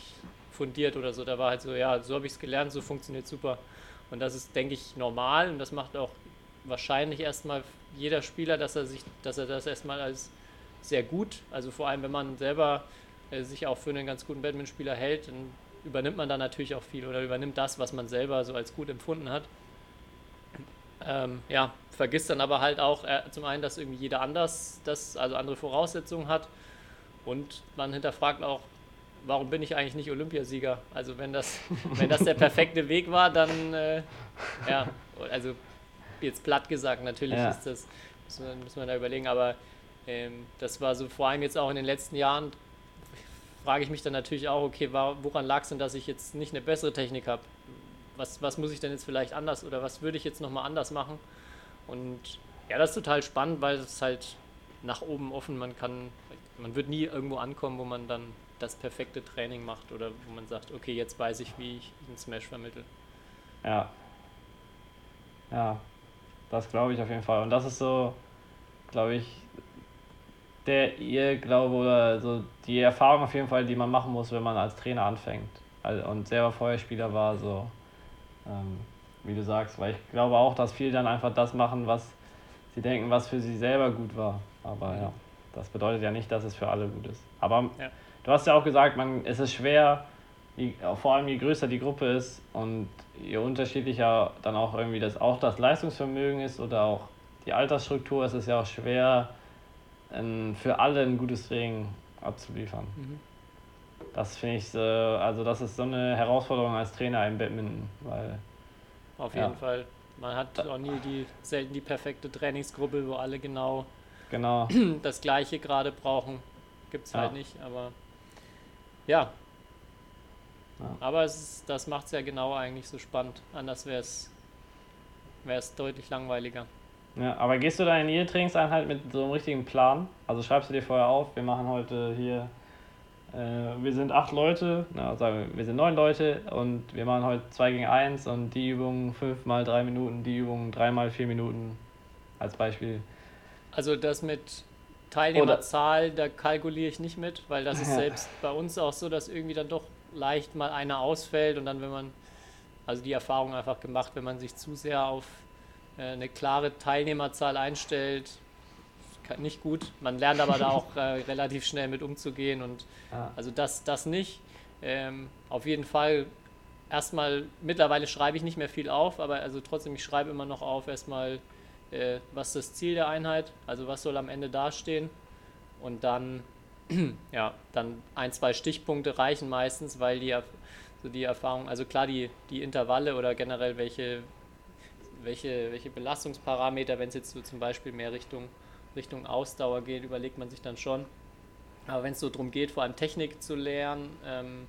fundiert oder so. Da war halt so, ja, so habe ich es gelernt, so funktioniert super. Und das ist, denke ich, normal und das macht auch wahrscheinlich erstmal jeder Spieler, dass er sich, dass er das erstmal als sehr gut, also vor allem wenn man selber äh, sich auch für einen ganz guten Badmintonspieler hält, dann übernimmt man da natürlich auch viel oder übernimmt das, was man selber so als gut empfunden hat. Ähm, ja, vergisst dann aber halt auch äh, zum einen, dass irgendwie jeder anders, das, also andere Voraussetzungen hat und man hinterfragt auch, warum bin ich eigentlich nicht Olympiasieger? Also wenn das, wenn das der perfekte Weg war, dann äh, ja, also jetzt platt gesagt, natürlich ja. ist das, muss man, muss man da überlegen, aber ähm, das war so vor allem jetzt auch in den letzten Jahren, frage ich mich dann natürlich auch, okay, woran lag es denn, dass ich jetzt nicht eine bessere Technik habe? Was, was muss ich denn jetzt vielleicht anders oder was würde ich jetzt nochmal anders machen? Und Ja, das ist total spannend, weil es halt nach oben offen, man kann, man wird nie irgendwo ankommen, wo man dann das perfekte Training macht oder wo man sagt, okay, jetzt weiß ich, wie ich den Smash vermittle. Ja. Ja, das glaube ich auf jeden Fall. Und das ist so, glaube ich, der ihr glaube oder so die Erfahrung auf jeden Fall, die man machen muss, wenn man als Trainer anfängt. Also, und selber vorher Spieler war, so ähm, wie du sagst, weil ich glaube auch, dass viele dann einfach das machen, was sie denken, was für sie selber gut war. Aber ja, das bedeutet ja nicht, dass es für alle gut ist. Aber Ja. Du hast ja auch gesagt, man, es ist schwer, je, vor allem je größer die Gruppe ist und je unterschiedlicher dann auch irgendwie das auch das Leistungsvermögen ist oder auch die Altersstruktur, ist es ja auch schwer, ähm, für alle ein gutes Training abzuliefern. Mhm. Das finde ich, äh, also das ist so eine Herausforderung als Trainer im Badminton, weil Auf Ja. jeden Fall. Man hat auch nie die, selten die perfekte Trainingsgruppe, wo alle genau genau, das Gleiche gerade brauchen. Gibt es halt Ja. nicht, aber ja. Ja. Aber es ist, das macht es ja genau eigentlich so spannend. Anders wäre es deutlich langweiliger. Ja, aber gehst du da in jede Trainingseinheit mit so einem richtigen Plan? Also schreibst du dir vorher auf, wir machen heute hier, äh, wir sind acht Leute, na, sagen wir, wir sind neun Leute und wir machen heute zwei gegen eins und die Übung fünf mal drei Minuten, die Übung drei mal vier Minuten als Beispiel. Also das mit Teilnehmerzahl, da kalkuliere ich nicht mit, weil das ist Ja. selbst bei uns auch so, dass irgendwie dann doch leicht mal einer ausfällt und dann, wenn man, also die Erfahrung einfach gemacht, wenn man sich zu sehr auf äh, eine klare Teilnehmerzahl einstellt, nicht gut. Man lernt aber da auch äh, relativ schnell mit umzugehen und Ja. also das, das nicht. Ähm, auf jeden Fall erstmal, mittlerweile schreibe ich nicht mehr viel auf, aber also trotzdem, ich schreibe immer noch auf, erstmal, äh, was ist das Ziel der Einheit, also was soll am Ende dastehen. Und dann, ja, dann ein, zwei Stichpunkte reichen meistens, weil die, so die Erfahrung, also klar, die, die Intervalle oder generell welche, welche, welche Belastungsparameter, wenn es jetzt so zum Beispiel mehr Richtung, Richtung Ausdauer geht, überlegt man sich dann schon. Aber wenn es so darum geht, vor allem Technik zu lernen, ähm,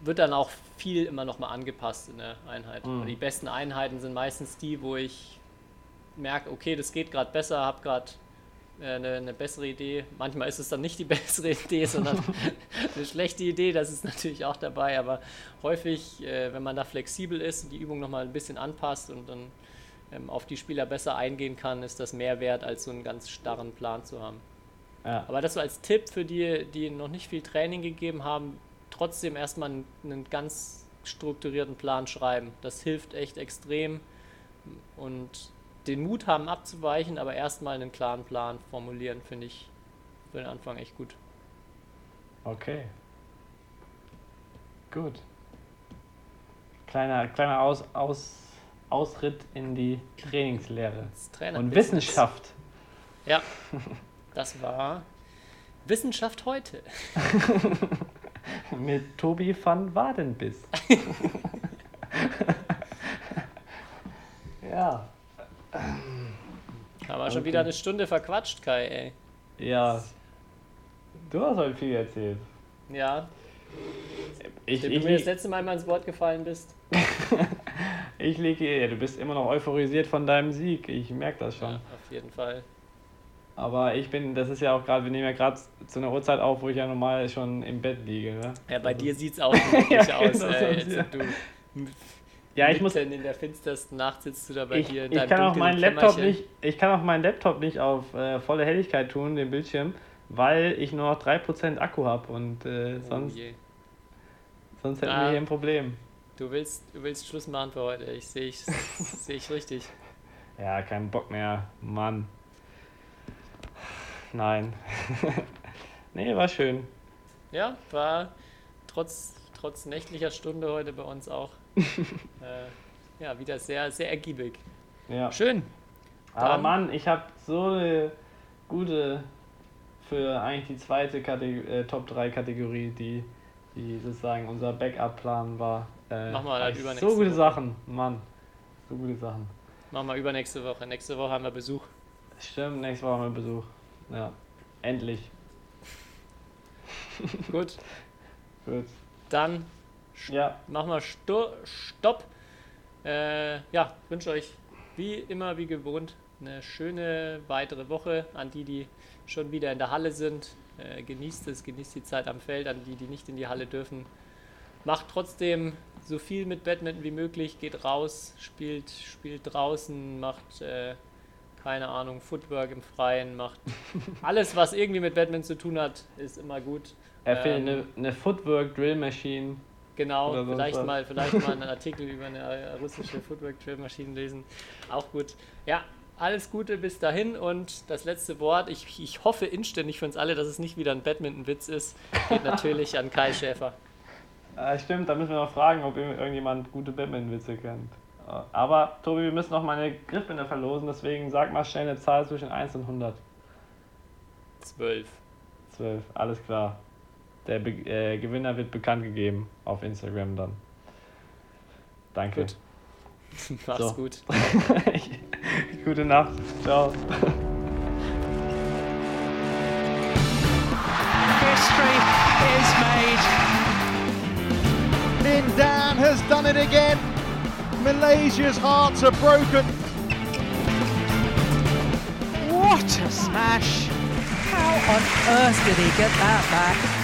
wird dann auch viel immer nochmal angepasst in der Einheit. Mhm. Die besten Einheiten sind meistens die, wo ich merke, okay, das geht gerade besser, habe gerade äh, eine, eine bessere Idee. Manchmal ist es dann nicht die bessere Idee, sondern eine schlechte Idee, das ist natürlich auch dabei, aber häufig, äh, wenn man da flexibel ist und die Übung nochmal ein bisschen anpasst und dann ähm, auf die Spieler besser eingehen kann, ist das mehr wert, als so einen ganz starren Plan zu haben. Ja. Aber das so als Tipp für die, die noch nicht viel Training gegeben haben, trotzdem erstmal einen, einen ganz strukturierten Plan schreiben. Das hilft echt extrem und den Mut haben abzuweichen, aber erstmal einen klaren Plan formulieren, finde ich für den Anfang echt gut. Okay. Gut. Kleiner, kleiner Aus, Aus, Ausritt in die Trainingslehre. Und Wissenschaft. Ja, das war Wissenschaft heute. Mit Tobi van Wadenbiss. ja. Haben wir schon wieder eine Stunde verquatscht, Kai, ey. Ja. Du hast heute viel erzählt. Ja, Ich, ich, du mir das letzte Mal immer ins Wort gefallen bist. ich lege, ja, du bist immer noch euphorisiert von deinem Sieg. Ich merke das schon. Ja, auf jeden Fall. Aber ich bin, das ist ja auch gerade, wir nehmen ja gerade zu einer Uhrzeit auf, wo ich ja normal schon im Bett liege. Ne? Ja, bei dir sieht es auch wirklich Ja, aus. genau, jetzt, ja. du, Ja, ich muss, in der finstersten Nacht sitzt du da bei ich, dir in ich deinem kann auch meinen Laptop nicht, ich kann auch meinen Laptop nicht auf äh, volle Helligkeit tun, den Bildschirm, weil ich nur noch 3% Akku habe und äh, Oh sonst, je. sonst hätten Ah. wir hier ein Problem. Du willst, du willst Schluss machen für heute. Ich sehe ich, seh ich richtig. Ja, kein Bock mehr, Mann. Nein. nee, war schön. Ja, war trotz, trotz nächtlicher Stunde heute bei uns auch äh, ja, wieder sehr, sehr ergiebig. Ja. Schön. Aber Dann- Mann, ich habe so eine gute für eigentlich die zweite Kategor äh, Top 3 Kategorie, die, die sozusagen unser Backup-Plan war. Äh, Machen wir dann eigentlich übernächste So gute Woche. Sachen, Mann. So gute Sachen. Machen wir übernächste Woche. Nächste Woche haben wir Besuch. Stimmt, nächste Woche haben wir Besuch. Ja, endlich. Gut, Gut. dann Ja, machen wir Sto Stopp. Äh, ja, wünsche euch wie immer, wie gewohnt, eine schöne weitere Woche an die, die schon wieder in der Halle sind. Äh, genießt es, genießt die Zeit am Feld, an die, die nicht in die Halle dürfen. Macht trotzdem so viel mit Badminton wie möglich, geht raus, spielt, spielt draußen, macht, äh, keine Ahnung, Footwork im Freien, macht alles, was irgendwie mit Badminton zu tun hat, ist immer gut. Erfindet Ähm, eine, eine Footwork Drill Machine. Genau, vielleicht mal, vielleicht mal einen Artikel über eine äh, russische Footwork-Drill-Maschine lesen. Auch gut. Ja, alles Gute bis dahin und das letzte Wort. Ich, ich hoffe inständig für uns alle, dass es nicht wieder ein Badminton-Witz ist. Geht natürlich an Kai Schäfer. Äh, stimmt, da müssen wir noch fragen, ob irgend- irgendjemand gute Batman-Witze kennt. Äh, Aber, Tobi, wir müssen noch mal eine Griffbinde verlosen, deswegen sag mal schnell eine Zahl zwischen 1 und 100. Zwölf. 12, alles klar. Der Be äh, Gewinner wird bekannt gegeben auf Instagram dann. Danke. Gut. Mach's So. gut. Gute Nacht. Ciao. History is made. Lin Dan has done it again. Malaysia's hearts are broken. What a smash! How on earth did he get that back?